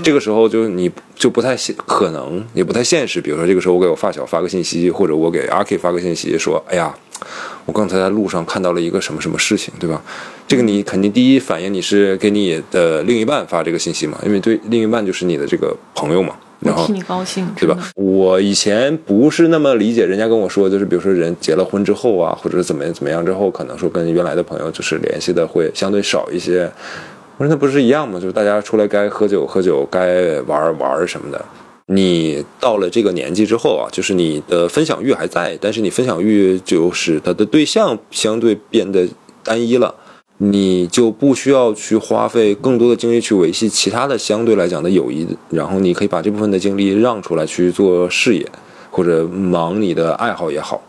这个时候就你就不太现可能，也不太现实。比如说这个时候我给我发小发个信息，或者我给阿 K 发个信息说，哎呀。我刚才在路上看到了一个什么什么事情，对吧？这个你肯定第一反应你是给你的另一半发这个信息嘛，因为对另一半就是你的这个朋友嘛。然后替你高兴，对吧？我以前不是那么理解，人家跟我说，就是比如说人结了婚之后啊，或者是怎么怎么样之后，可能说跟原来的朋友就是联系的会相对少一些。我说那不是一样吗？就是大家出来该喝酒喝酒，该玩玩什么的。你到了这个年纪之后啊，就是你的分享欲还在，但是你分享欲就是它的对象相对变得单一了。你就不需要去花费更多的精力去维系其他的相对来讲的友谊，然后你可以把这部分的精力让出来去做事业，或者忙你的爱好也好。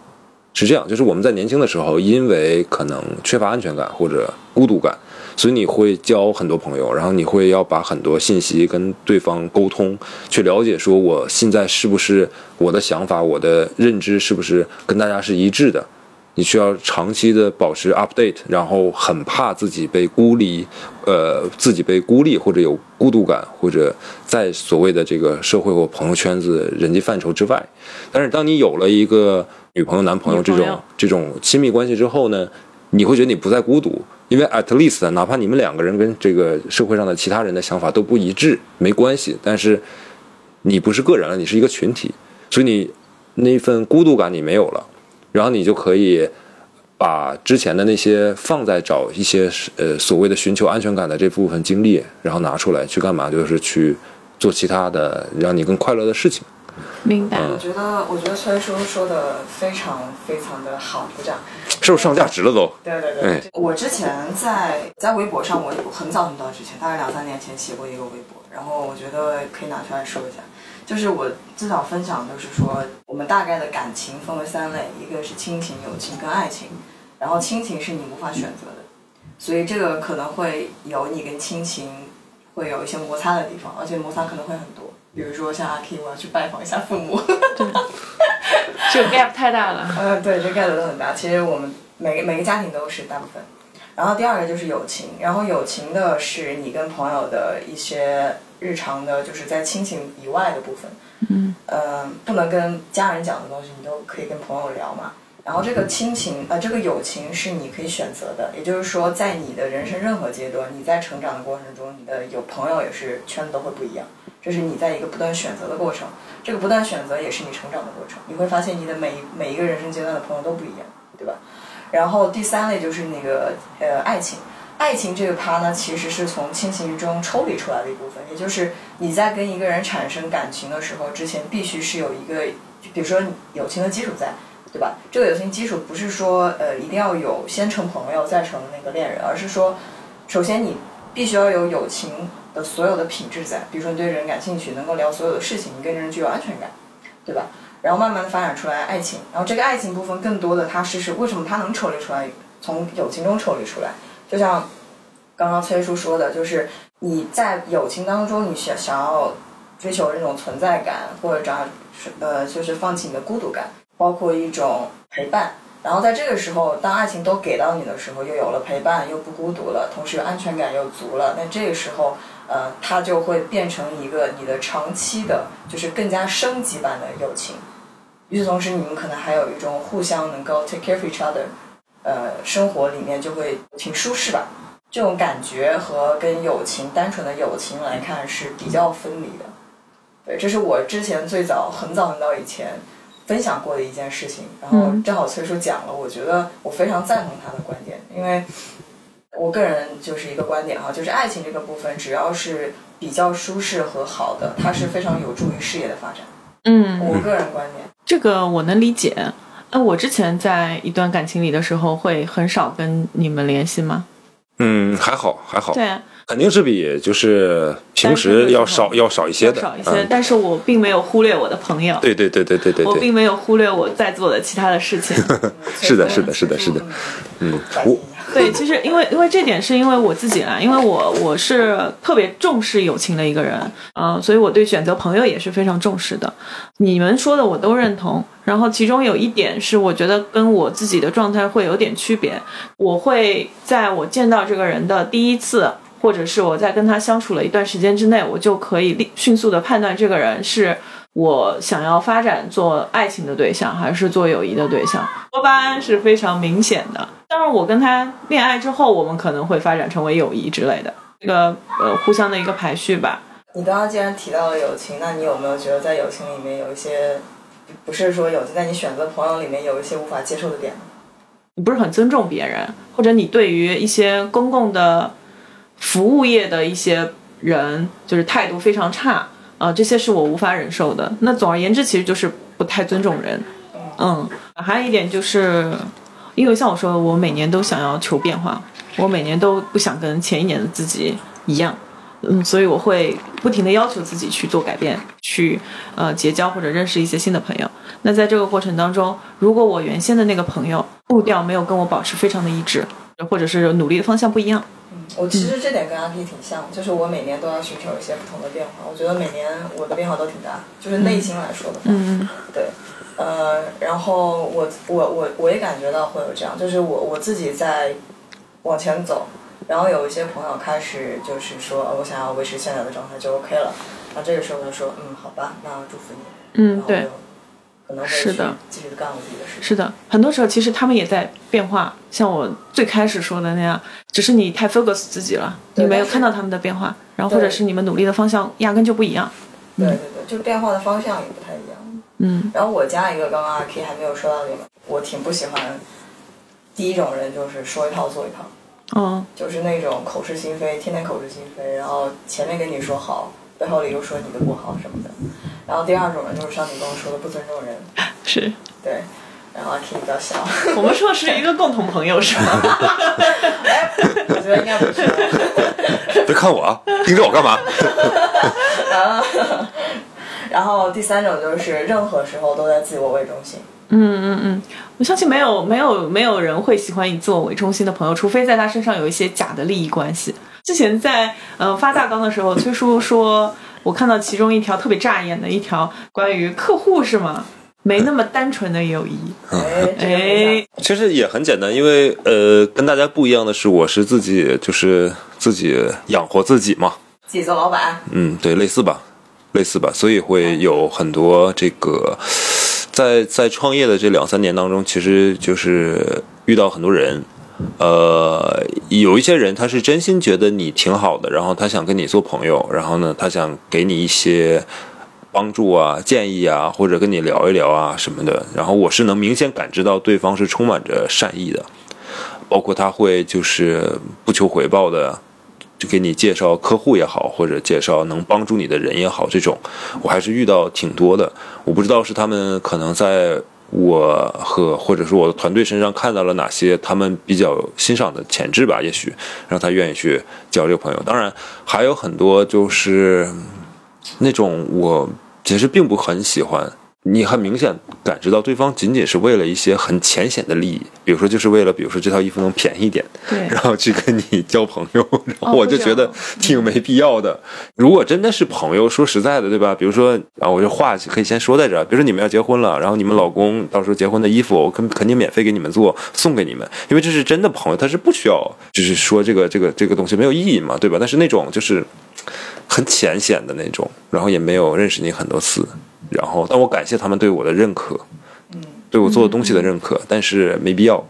是这样，就是我们在年轻的时候，因为可能缺乏安全感或者孤独感，所以你会交很多朋友，然后你会要把很多信息跟对方沟通，去了解说我现在是不是我的想法、我的认知是不是跟大家是一致的。你需要长期的保持 update，然后很怕自己被孤立，呃，自己被孤立或者有孤独感，或者在所谓的这个社会或朋友圈子、人际范畴之外。但是当你有了一个女朋友、男朋友这种友这种亲密关系之后呢，你会觉得你不再孤独，因为 at least 哪怕你们两个人跟这个社会上的其他人的想法都不一致，没关系，但是你不是个人了，你是一个群体，所以你那份孤独感你没有了。然后你就可以把之前的那些放在找一些呃所谓的寻求安全感的这部分精力，然后拿出来去干嘛？就是去做其他的让你更快乐的事情。明白。我觉得，我觉得崔叔说的非常非常的好，鼓掌。是不是上价值了都？对对对。我之前在在微博上，我很早很早之前，大概两三年前写过一个微博，然后我觉得可以拿出来说一下。就是我至少分享，就是说我们大概的感情分为三类，一个是亲情、友情跟爱情。然后亲情是你无法选择的，所以这个可能会有你跟亲情会有一些摩擦的地方，而且摩擦可能会很多。比如说像阿 K，我要去拜访一下父母，这个 gap 太大了。嗯，对，这 gap 都很大。其实我们每个每个家庭都是大部分。然后第二个就是友情，然后友情的是你跟朋友的一些日常的，就是在亲情以外的部分。嗯。呃，不能跟家人讲的东西，你都可以跟朋友聊嘛。然后这个亲情，呃，这个友情是你可以选择的，也就是说，在你的人生任何阶段，你在成长的过程中，你的有朋友也是圈子都会不一样，这是你在一个不断选择的过程。这个不断选择也是你成长的过程，你会发现你的每每一个人生阶段的朋友都不一样，对吧？然后第三类就是那个呃爱情，爱情这个趴呢，其实是从亲情中抽离出来的一部分，也就是你在跟一个人产生感情的时候，之前必须是有一个，比如说友情的基础在。对吧？这个友情基础不是说呃一定要有先成朋友再成那个恋人，而是说，首先你必须要有友情的所有的品质在，比如说你对人感兴趣，能够聊所有的事情，你跟人具有安全感，对吧？然后慢慢的发展出来爱情，然后这个爱情部分更多的它是是为什么它能抽离出来，从友情中抽离出来？就像刚刚崔叔说的，就是你在友情当中，你想想要追求那种存在感，或者找呃就是放弃你的孤独感。包括一种陪伴，然后在这个时候，当爱情都给到你的时候，又有了陪伴，又不孤独了，同时安全感又足了，那这个时候，呃，它就会变成一个你的长期的，就是更加升级版的友情。与此同时，你们可能还有一种互相能够 take care of each other，呃，生活里面就会挺舒适吧。这种感觉和跟友情单纯的友情来看是比较分离的。对，这是我之前最早很早很早以前。分享过的一件事情，然后正好崔叔讲了，我觉得我非常赞同他的观点，因为我个人就是一个观点哈，就是爱情这个部分，只要是比较舒适和好的，它是非常有助于事业的发展。嗯，我个人观点，这个我能理解。那我之前在一段感情里的时候，会很少跟你们联系吗？嗯，还好，还好。对。肯定是比就是平时要少要少一些的，少一些。但是我并没有忽略我的朋友，对对对对对对，我并没有忽略我在做的其他的事情。是的，是的，是的，是的。嗯，我 对，其实因为因为这点是因为我自己啦，因为我我是特别重视友情的一个人，嗯，所以我对选择朋友也是非常重视的。你们说的我都认同，然后其中有一点是我觉得跟我自己的状态会有点区别，我会在我见到这个人的第一次。或者是我在跟他相处了一段时间之内，我就可以立迅速的判断这个人是我想要发展做爱情的对象，还是做友谊的对象。多巴胺是非常明显的。当然，我跟他恋爱之后，我们可能会发展成为友谊之类的，这个呃互相的一个排序吧。你刚刚既然提到了友情，那你有没有觉得在友情里面有一些，不是说友情，在你选择朋友里面有一些无法接受的点？你不是很尊重别人，或者你对于一些公共的。服务业的一些人就是态度非常差，啊，这些是我无法忍受的。那总而言之，其实就是不太尊重人。嗯，还有一点就是，因为像我说，我每年都想要求变化，我每年都不想跟前一年的自己一样，嗯，所以我会不停的要求自己去做改变，去呃结交或者认识一些新的朋友。那在这个过程当中，如果我原先的那个朋友步调没有跟我保持非常的一致，或者是努力的方向不一样。嗯我其实这点跟阿 P 挺像，就是我每年都要寻求一些不同的变化。我觉得每年我的变化都挺大，就是内心来说的话，嗯对，呃，然后我我我我也感觉到会有这样，就是我我自己在往前走，然后有一些朋友开始就是说我想要维持现在的状态就 OK 了，那这个时候我就说嗯好吧，那祝福你，嗯对。是的，继续干我自己的事。是的，很多时候其实他们也在变化，像我最开始说的那样，只是你太 focus 自己了，你没有看到他们的变化，然后或者是你们努力的方向压根就不一样。对对对，就是变化的方向也不太一样。嗯。然后我加一个，刚刚阿 K 还没有说到那个，我挺不喜欢第一种人就是说一套做一套，嗯，就是那种口是心非，天天口是心非，然后前面跟你说好，背后里又说你的不好什么的。然后第二种人就是像你跟我说的不尊重人，是对。然后 K 比较小，我们说的是一个共同朋友是吗？哎，我觉得应该不是。别看我啊，盯着我干嘛？然后第三种就是任何时候都在自我为中心。嗯嗯嗯，我相信没有没有没有人会喜欢以自我为中心的朋友，除非在他身上有一些假的利益关系。之前在呃发大纲的时候，崔叔说，我看到其中一条特别扎眼的一条关于客户是吗？没那么单纯的友谊。哎，其实也很简单，因为呃，跟大家不一样的是，我是自己就是自己养活自己嘛，自己做老板。嗯，对，类似吧，类似吧，所以会有很多这个，在在创业的这两三年当中，其实就是遇到很多人，呃，有一些人他是真心觉得你挺好的，然后他想跟你做朋友，然后呢，他想给你一些。帮助啊，建议啊，或者跟你聊一聊啊什么的，然后我是能明显感知到对方是充满着善意的，包括他会就是不求回报的，就给你介绍客户也好，或者介绍能帮助你的人也好，这种我还是遇到挺多的。我不知道是他们可能在我和或者说我的团队身上看到了哪些他们比较欣赏的潜质吧，也许让他愿意去交这个朋友。当然还有很多就是那种我。其实并不很喜欢，你很明显感知到对方仅仅是为了一些很浅显的利益，比如说就是为了，比如说这套衣服能便宜点，对，然后去跟你交朋友，然后我就觉得挺没必要的。如果真的是朋友，说实在的，对吧？比如说啊，我就话可以先说在这儿，比如说你们要结婚了，然后你们老公到时候结婚的衣服，我肯肯定免费给你们做，送给你们，因为这是真的朋友，他是不需要，就是说这个这个这个东西没有意义嘛，对吧？但是那种就是。很浅显的那种，然后也没有认识你很多次，然后但我感谢他们对我的认可，嗯，对我做的东西的认可，但是没必要，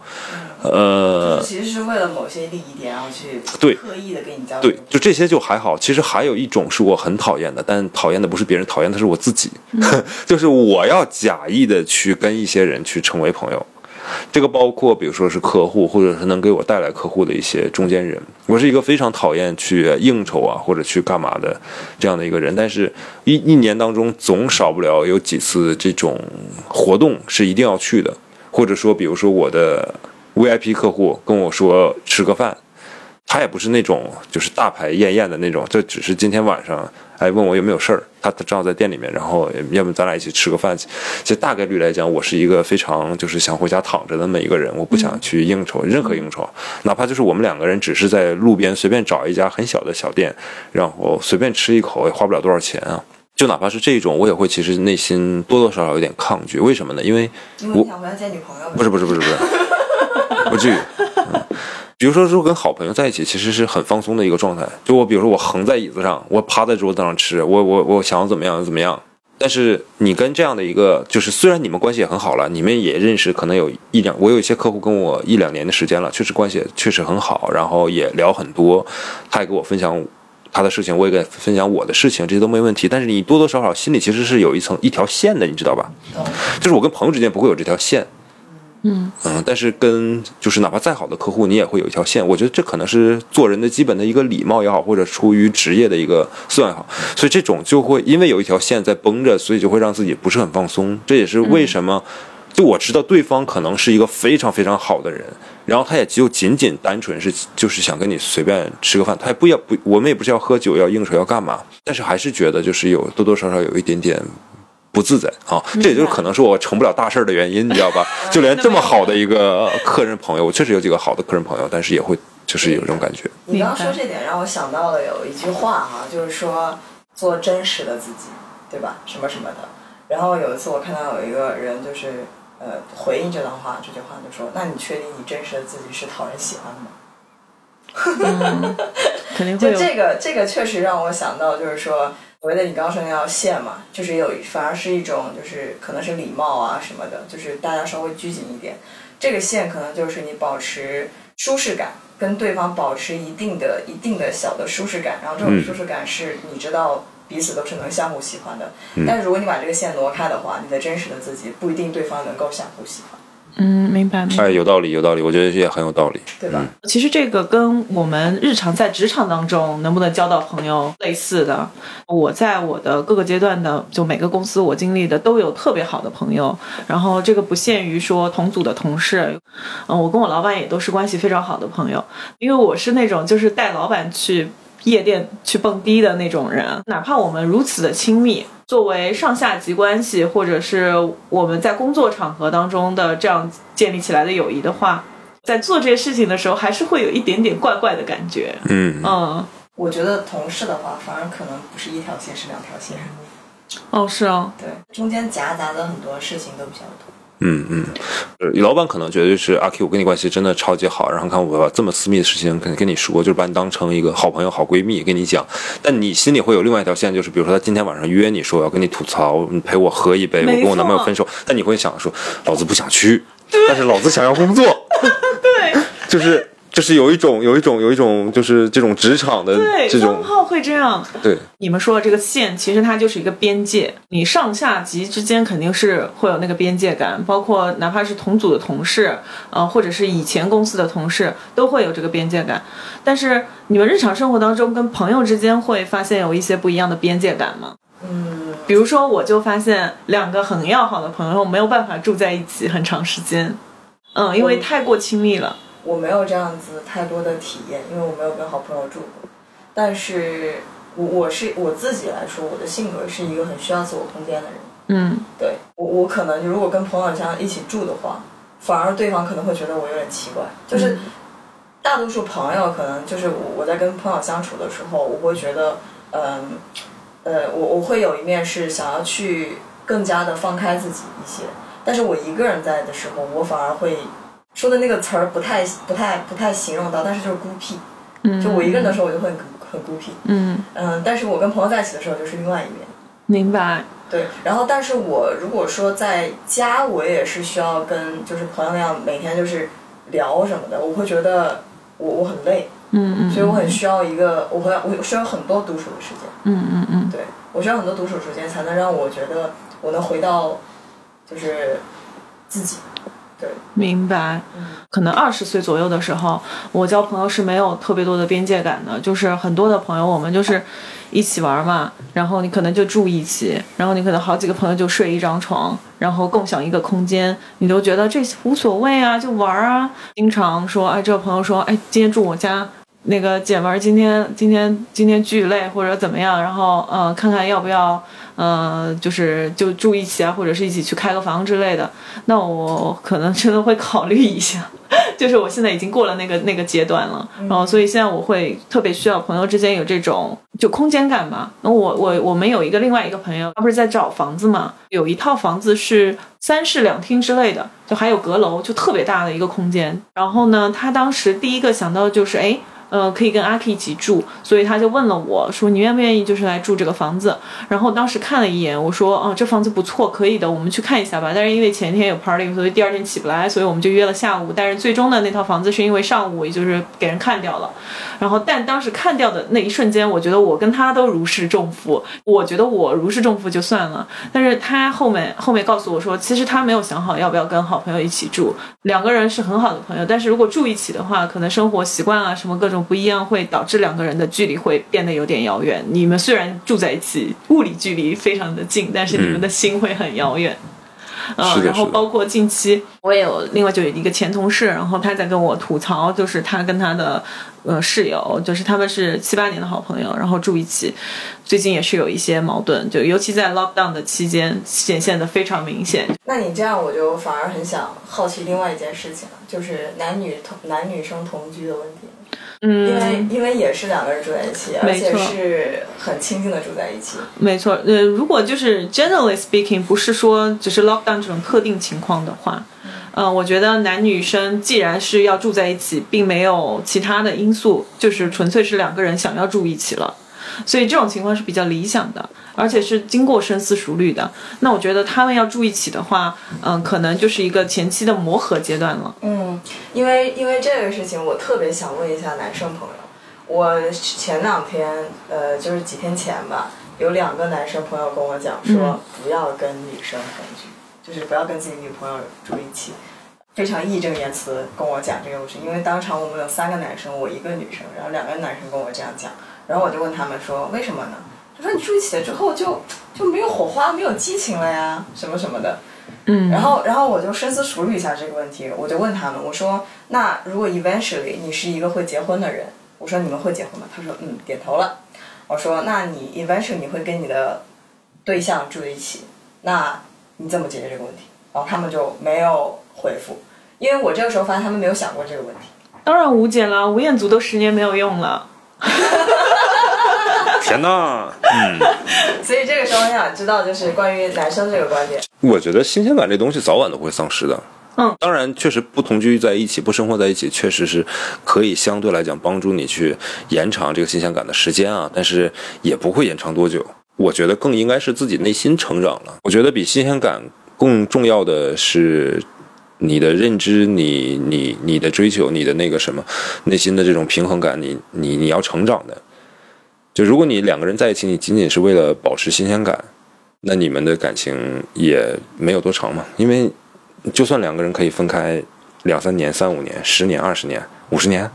呃，其实是为了某些利益点，然后去对刻意的跟你交流，对，就这些就还好。其实还有一种是我很讨厌的，但讨厌的不是别人，讨厌的是我自己，就是我要假意的去跟一些人去成为朋友。这个包括，比如说是客户，或者是能给我带来客户的一些中间人。我是一个非常讨厌去应酬啊，或者去干嘛的这样的一个人。但是，一一年当中总少不了有几次这种活动是一定要去的，或者说，比如说我的 VIP 客户跟我说吃个饭，他也不是那种就是大牌艳艳的那种，就只是今天晚上。哎，问我有没有事儿？他他正好在店里面，然后要不咱俩一起吃个饭去。其实大概率来讲，我是一个非常就是想回家躺着的那么一个人，我不想去应酬任何应酬，哪怕就是我们两个人只是在路边随便找一家很小的小店，然后随便吃一口，也花不了多少钱啊。就哪怕是这种，我也会其实内心多多少少有点抗拒。为什么呢？因为我想回家见女朋友。不是不是不是不是，不至于。比如说，如果跟好朋友在一起，其实是很放松的一个状态。就我，比如说我横在椅子上，我趴在桌子上吃，我我我想要怎么样就怎么样。但是你跟这样的一个，就是虽然你们关系也很好了，你们也认识，可能有一两，我有一些客户跟我一两年的时间了，确实关系确实很好，然后也聊很多，他也给我分享他的事情，我也给分享我的事情，这些都没问题。但是你多多少少心里其实是有一层一条线的，你知道吧？就是我跟朋友之间不会有这条线。嗯嗯，但是跟就是哪怕再好的客户，你也会有一条线。我觉得这可能是做人的基本的一个礼貌也好，或者出于职业的一个算也好。所以这种就会因为有一条线在绷着，所以就会让自己不是很放松。这也是为什么，就我知道对方可能是一个非常非常好的人，然后他也就仅仅单纯是就是想跟你随便吃个饭，他也不要不，我们也不是要喝酒要应酬要干嘛，但是还是觉得就是有多多少少有一点点。不自在啊，这也就是可能是我成不了大事儿的原因，你知道吧？就连这么好的一个客人朋友，我确实有几个好的客人朋友，但是也会就是有这种感觉。你刚刚说这点让我想到了有一句话哈，就是说做真实的自己，对吧？什么什么的。然后有一次我看到有一个人就是呃回应这段话，这句话就说：“那你确定你真实的自己是讨人喜欢的吗？” 肯定会就这个这个确实让我想到，就是说。所谓的你刚刚说那条线嘛，就是有反而是一种就是可能是礼貌啊什么的，就是大家稍微拘谨一点。这个线可能就是你保持舒适感，跟对方保持一定的一定的小的舒适感，然后这种舒适感是你知道彼此都是能相互喜欢的。但是如果你把这个线挪开的话，你的真实的自己不一定对方能够相互喜欢。嗯，明白明白。哎，有道理，有道理，我觉得也很有道理。对吧？其实这个跟我们日常在职场当中能不能交到朋友类似的。我在我的各个阶段的，就每个公司我经历的都有特别好的朋友，然后这个不限于说同组的同事，嗯，我跟我老板也都是关系非常好的朋友，因为我是那种就是带老板去夜店去蹦迪的那种人，哪怕我们如此的亲密。作为上下级关系，或者是我们在工作场合当中的这样建立起来的友谊的话，在做这些事情的时候，还是会有一点点怪怪的感觉。嗯嗯，我觉得同事的话，反而可能不是一条线，是两条线。哦，是啊，对，中间夹杂的很多事情都比较多。嗯嗯，呃老板可能觉得就是阿 Q，我跟你关系真的超级好，然后看我把这么私密的事情跟跟你说，就是把你当成一个好朋友、好闺蜜跟你讲，但你心里会有另外一条线，就是比如说他今天晚上约你说我要跟你吐槽，你陪我喝一杯，我跟我男朋友分手，但你会想说，老子不想去，但是老子想要工作，对。就是就是有一种有一种有一种就是这种职场的对，这种张浩会这样。对你们说的这个线，其实它就是一个边界，你上下级之间肯定是会有那个边界感，包括哪怕是同组的同事，呃，或者是以前公司的同事，都会有这个边界感。但是你们日常生活当中跟朋友之间会发现有一些不一样的边界感吗？嗯，比如说，我就发现两个很要好的朋友没有办法住在一起很长时间，嗯，因为太过亲密了。我没有这样子太多的体验，因为我没有跟好朋友住过。但是我我是我自己来说，我的性格是一个很需要自我空间的人。嗯对我，我可能如果跟朋友这样一起住的话，反而对方可能会觉得我有点奇怪。就是大多数朋友可能就是我我在跟朋友相处的时候，我会觉得，嗯呃，我我会有一面是想要去更加的放开自己一些，但是我一个人在的时候，我反而会说的那个词儿不太不太不太形容到，但是就是孤僻。嗯，就我一个人的时候，我就会很很孤僻。嗯，嗯，但是我跟朋友在一起的时候，就是另外一面。明白。对，然后但是我如果说在家，我也是需要跟就是朋友那样每天就是聊什么的，我会觉得我我很累，嗯嗯，所以我很需要一个，我会我需要很多独处的时间，嗯嗯嗯，对我需要很多独处时间，才能让我觉得我能回到就是自己，对，明白。可能二十岁左右的时候，我交朋友是没有特别多的边界感的，就是很多的朋友我们就是一起玩嘛，然后你可能就住一起，然后你可能好几个朋友就睡一张床，然后共享一个空间，你都觉得这无所谓啊，就玩啊。经常说，哎，这个朋友说，哎，今天住我家。那个姐们儿今天今天今天巨累或者怎么样，然后呃看看要不要呃就是就住一起啊，或者是一起去开个房之类的。那我可能真的会考虑一下，就是我现在已经过了那个那个阶段了，然后所以现在我会特别需要朋友之间有这种就空间感吧。那我我我们有一个另外一个朋友，他不是在找房子嘛，有一套房子是三室两厅之类的，就还有阁楼，就特别大的一个空间。然后呢，他当时第一个想到就是哎。呃，可以跟阿 K 一起住，所以他就问了我说：“你愿不愿意就是来住这个房子？”然后当时看了一眼，我说：“哦，这房子不错，可以的，我们去看一下吧。”但是因为前天有 party，所以第二天起不来，所以我们就约了下午。但是最终的那套房子是因为上午也就是给人看掉了。然后，但当时看掉的那一瞬间，我觉得我跟他都如释重负。我觉得我如释重负就算了，但是他后面后面告诉我说，其实他没有想好要不要跟好朋友一起住，两个人是很好的朋友，但是如果住一起的话，可能生活习惯啊什么各种不一样，会导致两个人的距离会变得有点遥远。你们虽然住在一起，物理距离非常的近，但是你们的心会很遥远。嗯，然后包括近期我也有另外就有一个前同事，然后他在跟我吐槽，就是他跟他的呃室友，就是他们是七八年的好朋友，然后住一起，最近也是有一些矛盾，就尤其在 lockdown 的期间显现的非常明显。那你这样我就反而很想好奇另外一件事情了，就是男女同男女生同居的问题。嗯，因为因为也是两个人住在一起，而且是很亲近的住在一起。没错，呃，如果就是 generally speaking，不是说只是 lockdown 这种特定情况的话，嗯、我觉得男女生既然是要住在一起，并没有其他的因素，就是纯粹是两个人想要住一起了，所以这种情况是比较理想的，而且是经过深思熟虑的。那我觉得他们要住一起的话，嗯、可能就是一个前期的磨合阶段了。嗯，因为因为这个事情，我特别想问一下男生朋友。我前两天，呃，就是几天前吧，有两个男生朋友跟我讲说，不要跟女生同居，就是不要跟自己女朋友住一起。非常义正言辞跟我讲这个故事，因为当场我们有三个男生，我一个女生，然后两个男生跟我这样讲，然后我就问他们说为什么呢？他说你住一起了之后就就没有火花，没有激情了呀，什么什么的。嗯，然后，然后我就深思熟虑一下这个问题，我就问他们，我说：“那如果 eventually 你是一个会结婚的人，我说你们会结婚吗？”他说：“嗯，点头了。”我说：“那你 eventually 你会跟你的对象住在一起，那你怎么解决这个问题？”然后他们就没有回复，因为我这个时候发现他们没有想过这个问题。当然无解了，吴彦祖都十年没有用了。天呐，嗯，所以这个时候我想知道，就是关于男生这个观点。我觉得新鲜感这东西早晚都会丧失的。嗯，当然，确实不同居在一起，不生活在一起，确实是可以相对来讲帮助你去延长这个新鲜感的时间啊，但是也不会延长多久。我觉得更应该是自己内心成长了。我觉得比新鲜感更重要的是你的认知，你你你的追求，你的那个什么内心的这种平衡感，你你你要成长的。就如果你两个人在一起，你仅仅是为了保持新鲜感，那你们的感情也没有多长嘛。因为就算两个人可以分开两三年、三五年、十年、二十年、五十年，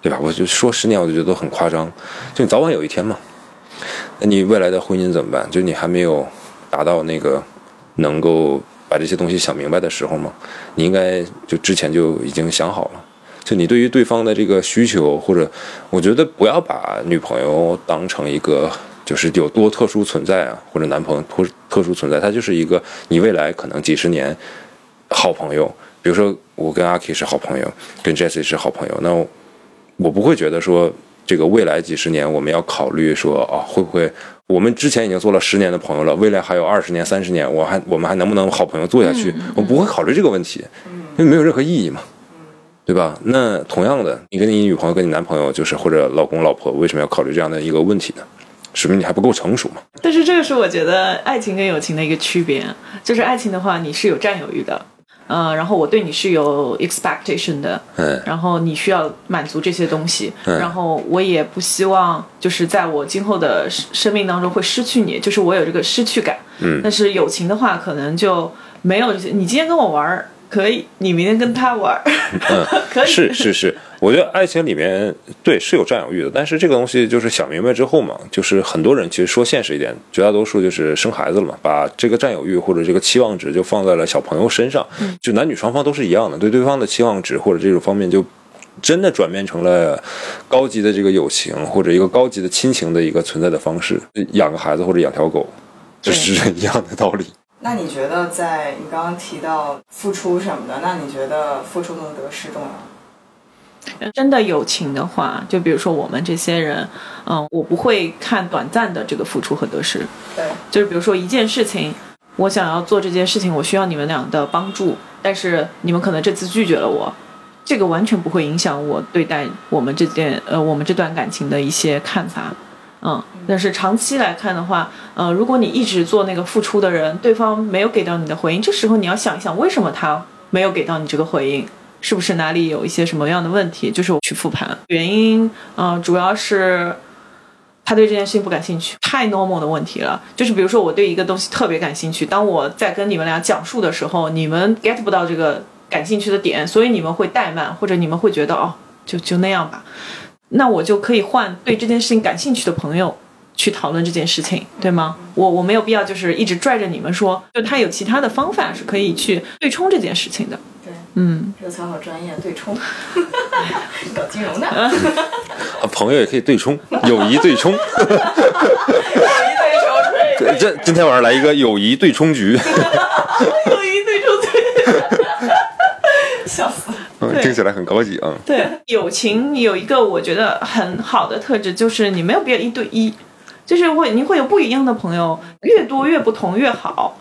对吧？我就说十年，我就觉得都很夸张。就你早晚有一天嘛，那你未来的婚姻怎么办？就你还没有达到那个能够把这些东西想明白的时候嘛，你应该就之前就已经想好了。就你对于对方的这个需求，或者我觉得不要把女朋友当成一个就是有多特殊存在啊，或者男朋友特特殊存在，他就是一个你未来可能几十年好朋友。比如说我跟阿 K 是好朋友，跟 Jessie 是好朋友，那我不会觉得说这个未来几十年我们要考虑说啊会不会我们之前已经做了十年的朋友了，未来还有二十年、三十年，我还我们还能不能好朋友做下去？我不会考虑这个问题，因为没有任何意义嘛。对吧？那同样的，你跟你女朋友、跟你男朋友，就是或者老公、老婆，为什么要考虑这样的一个问题呢？说明你还不够成熟嘛。但是这个是我觉得爱情跟友情的一个区别，就是爱情的话，你是有占有欲的，嗯、然后我对你是有 expectation 的，嗯然后你需要满足这些东西，嗯然后我也不希望就是在我今后的生生命当中会失去你，就是我有这个失去感。嗯但是友情的话，可能就没有这些。你今天跟我玩儿可以，你明天跟他玩儿，可以。嗯是是是，我觉得爱情里面对是有占有欲的，但是这个东西就是想明白之后嘛，就是很多人其实说现实一点，绝大多数就是生孩子了嘛，把这个占有欲或者这个期望值就放在了小朋友身上，就男女双方都是一样的，对对方的期望值或者这种方面就。真的转变成了高级的这个友情或者一个高级的亲情的一个存在的方式，养个孩子或者养条狗，就是一样的道理。那你觉得，在你刚刚提到付出什么的，那你觉得付出和得失重要吗？真的友情的话，就比如说我们这些人，嗯，我不会看短暂的这个付出和得失，对，就是比如说一件事情，我想要做这件事情，我需要你们俩的帮助，但是你们可能这次拒绝了我，这个完全不会影响我对待我们这件呃我们这段感情的一些看法。嗯，但是长期来看的话，呃，如果你一直做那个付出的人，对方没有给到你的回应，这时候你要想一想，为什么他没有给到你这个回应？是不是哪里有一些什么样的问题？就是我去复盘原因，嗯、主要是他对这件事情不感兴趣，太 normal 的问题了。就是比如说我对一个东西特别感兴趣，当我在跟你们俩讲述的时候，你们 get 不到这个感兴趣的点，所以你们会怠慢，或者你们会觉得哦，就就那样吧。那我就可以换对这件事情感兴趣的朋友去讨论这件事情，对吗？我我没有必要就是一直拽着你们说，就他有其他的方法是可以去对冲这件事情的。对，嗯，这个词好专业，对冲，搞金融的，啊朋友也可以对冲，友谊对冲。对冲，这今天晚上来一个友谊对冲局，友谊对冲对。嗯听起来很高级啊。对，友情有一个我觉得很好的特质，就是你没有必要一对一，就是会你会有不一样的朋友，越多越不同越好，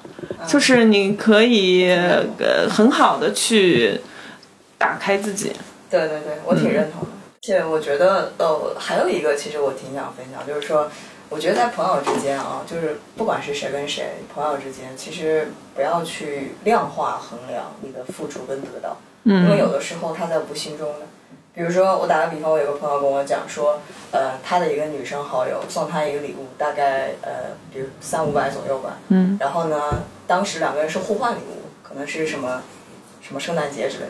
就是你可以呃很好的去打开自己。对对对，我挺认同的。而且我觉得，呃，还有一个，其实我挺想分享，就是说，我觉得在朋友之间啊，就是不管是谁跟谁，朋友之间，其实不要去量化衡量你的付出跟得到，因为有的时候它在无形中的。比如说，我打个比方，我有个朋友跟我讲说，呃，他的一个女生好友送他一个礼物，大概呃，比如三五百左右吧。嗯然后呢，当时两个人是互换礼物，可能是什么什么圣诞节之类。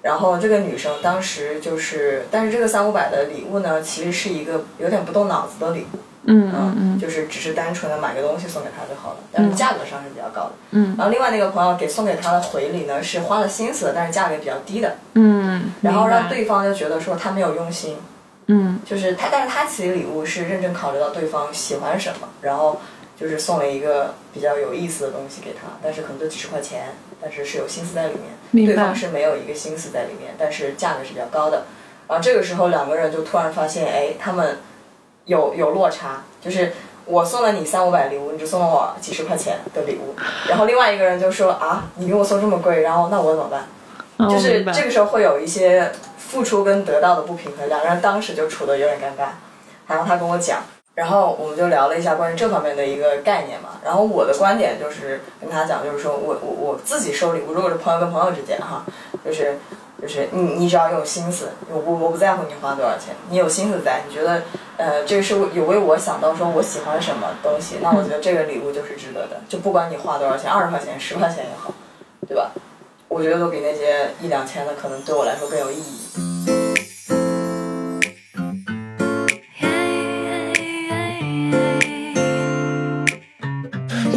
然后这个女生当时就是，但是这个三五百的礼物呢，其实是一个有点不动脑子的礼物，嗯嗯嗯。就是只是单纯的买个东西送给他就好了，但是价格上是比较高的。嗯。然后另外那个朋友给送给他的回礼呢，是花了心思的，但是价格比较低的，嗯，然后让对方就觉得说他没有用心，嗯。就是他，但是他其实礼物是认真考虑到对方喜欢什么，然后就是送了一个比较有意思的东西给他，但是可能就几十块钱，但是是有心思在里面，对方是没有一个心思在里面，但是价格是比较高的。然后这个时候两个人就突然发现，哎，他们有有落差，就是我送了你三五百礼物，你只送了我几十块钱的礼物，然后另外一个人就说啊，你给我送这么贵，然后那我怎么办？哦就是这个时候会有一些付出跟得到的不平衡，两个人当时就处的有点尴尬。然后他跟我讲，然后我们就聊了一下关于这方面的一个概念嘛。然后我的观点就是跟他讲，就是说我我我自己收礼物，如果是朋友跟朋友之间哈，就是就是你你只要有心思，我不我不在乎你花多少钱，你有心思在，你觉得呃这个是有为我想到说我喜欢什么东西，那我觉得这个礼物就是值得的，就不管你花多少钱，二十块钱、十块钱也好，对吧？我觉得都比那些一两千的可能对我来说更有意义。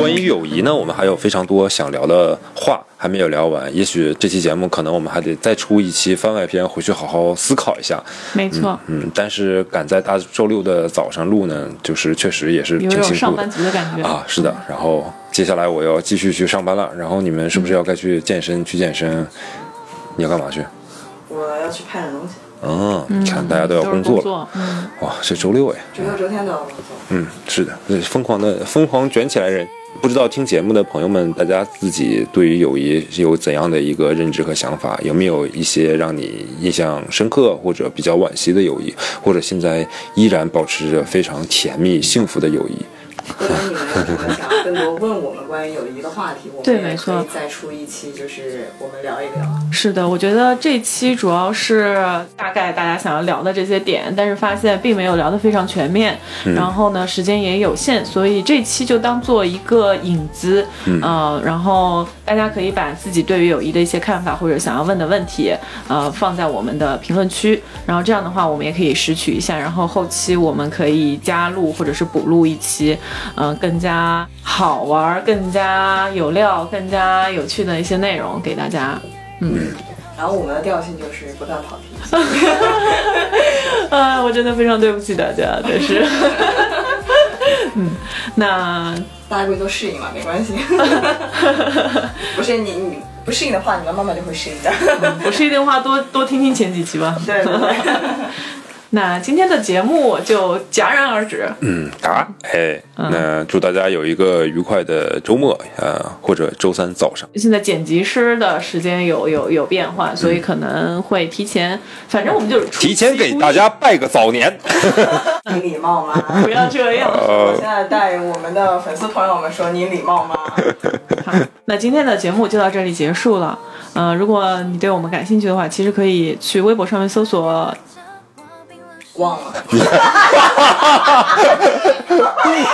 关于友谊呢，我们还有非常多想聊的话还没有聊完。也许这期节目可能我们还得再出一期番外篇，回去好好思考一下。没错，嗯，但是赶在大周六的早上录呢，就是确实也是挺辛苦的上班族的感觉啊。是的，然后接下来我要继续去上班了。然后你们是不是要该去健身？去健身？你要干嘛去？我要去拍点东西，嗯，你看大家都要工作了，作，嗯，哇，这周六哎。周六周天都要工作。嗯，是的，对疯狂的疯狂卷起来人。不知道听节目的朋友们，大家自己对于友谊有怎样的一个认知和想法？有没有一些让你印象深刻或者比较惋惜的友谊，或者现在依然保持着非常甜蜜幸福的友谊？或者你们有什么想要更多问我们关于友谊的话题，我们也对没错可以再出一期，就是我们聊一聊。是的，我觉得这期主要是大概大家想要聊的这些点，但是发现并没有聊得非常全面，然后呢时间也有限，所以这期就当做一个引子，呃，然后大家可以把自己对于友谊的一些看法或者想要问的问题，呃，放在我们的评论区，然后这样的话我们也可以拾取一下，然后后期我们可以加录或者是补录一期，呃，更加好玩、更加有料、更加有趣的一些内容给大家。嗯然后我们的调性就是不断跑题。啊，我真的非常对不起大家，但是，嗯，那大家会都适应嘛，没关系。不是你你不适应的话，你们慢慢就会适应的。不适应的话，多多听听前几期吧。对对对。那今天的节目就戛然而止。嗯，答，哎，那祝大家有一个愉快的周末，呃，或者周三早上。现在剪辑师的时间有有有变化，所以可能会提前，反正我们就是提前给大家拜个早年。你礼貌吗？不要这样。我现在带我们的粉丝朋友们说你礼貌吗？好，那今天的节目就到这里结束了。呃，如果你对我们感兴趣的话，其实可以去微博上面搜索忘了。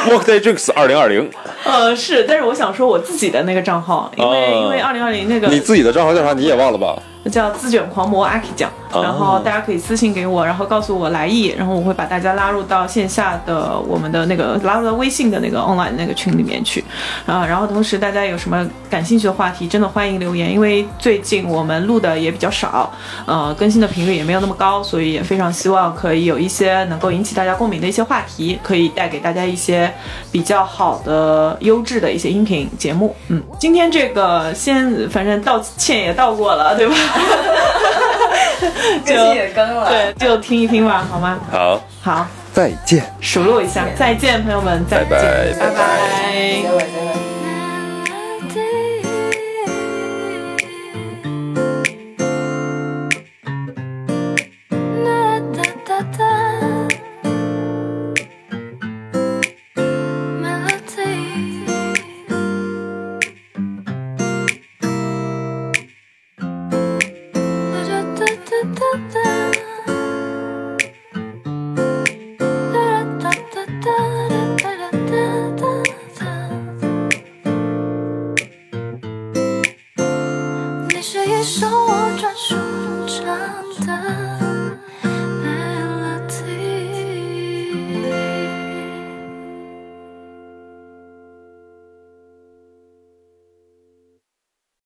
Workday Drinks 二零二零，呃，是，但是我想说我自己的那个账号，因为、哦因为二零二零那个你自己的账号叫啥？你也忘了吧？叫自卷狂魔阿 K 酱，哦然后大家可以私信给我，然后告诉我来意，然后我会把大家拉入到线下的我们的那个拉入到微信的那个 online 那个群里面去，啊，然后同时大家有什么感兴趣的话题，真的欢迎留言，因为最近我们录的也比较少，呃，更新的频率也没有那么高，所以也非常希望可以有一些能够引起大家共鸣的一些话题，可以带给大家一些比较好的优质的一些音频节目。嗯，今天这个先反正道歉也道过了，对吧？更新也更了。对，就听一听吧，好吗？好，好，再见。数落一下，再见，朋友们，再见，拜拜。拜拜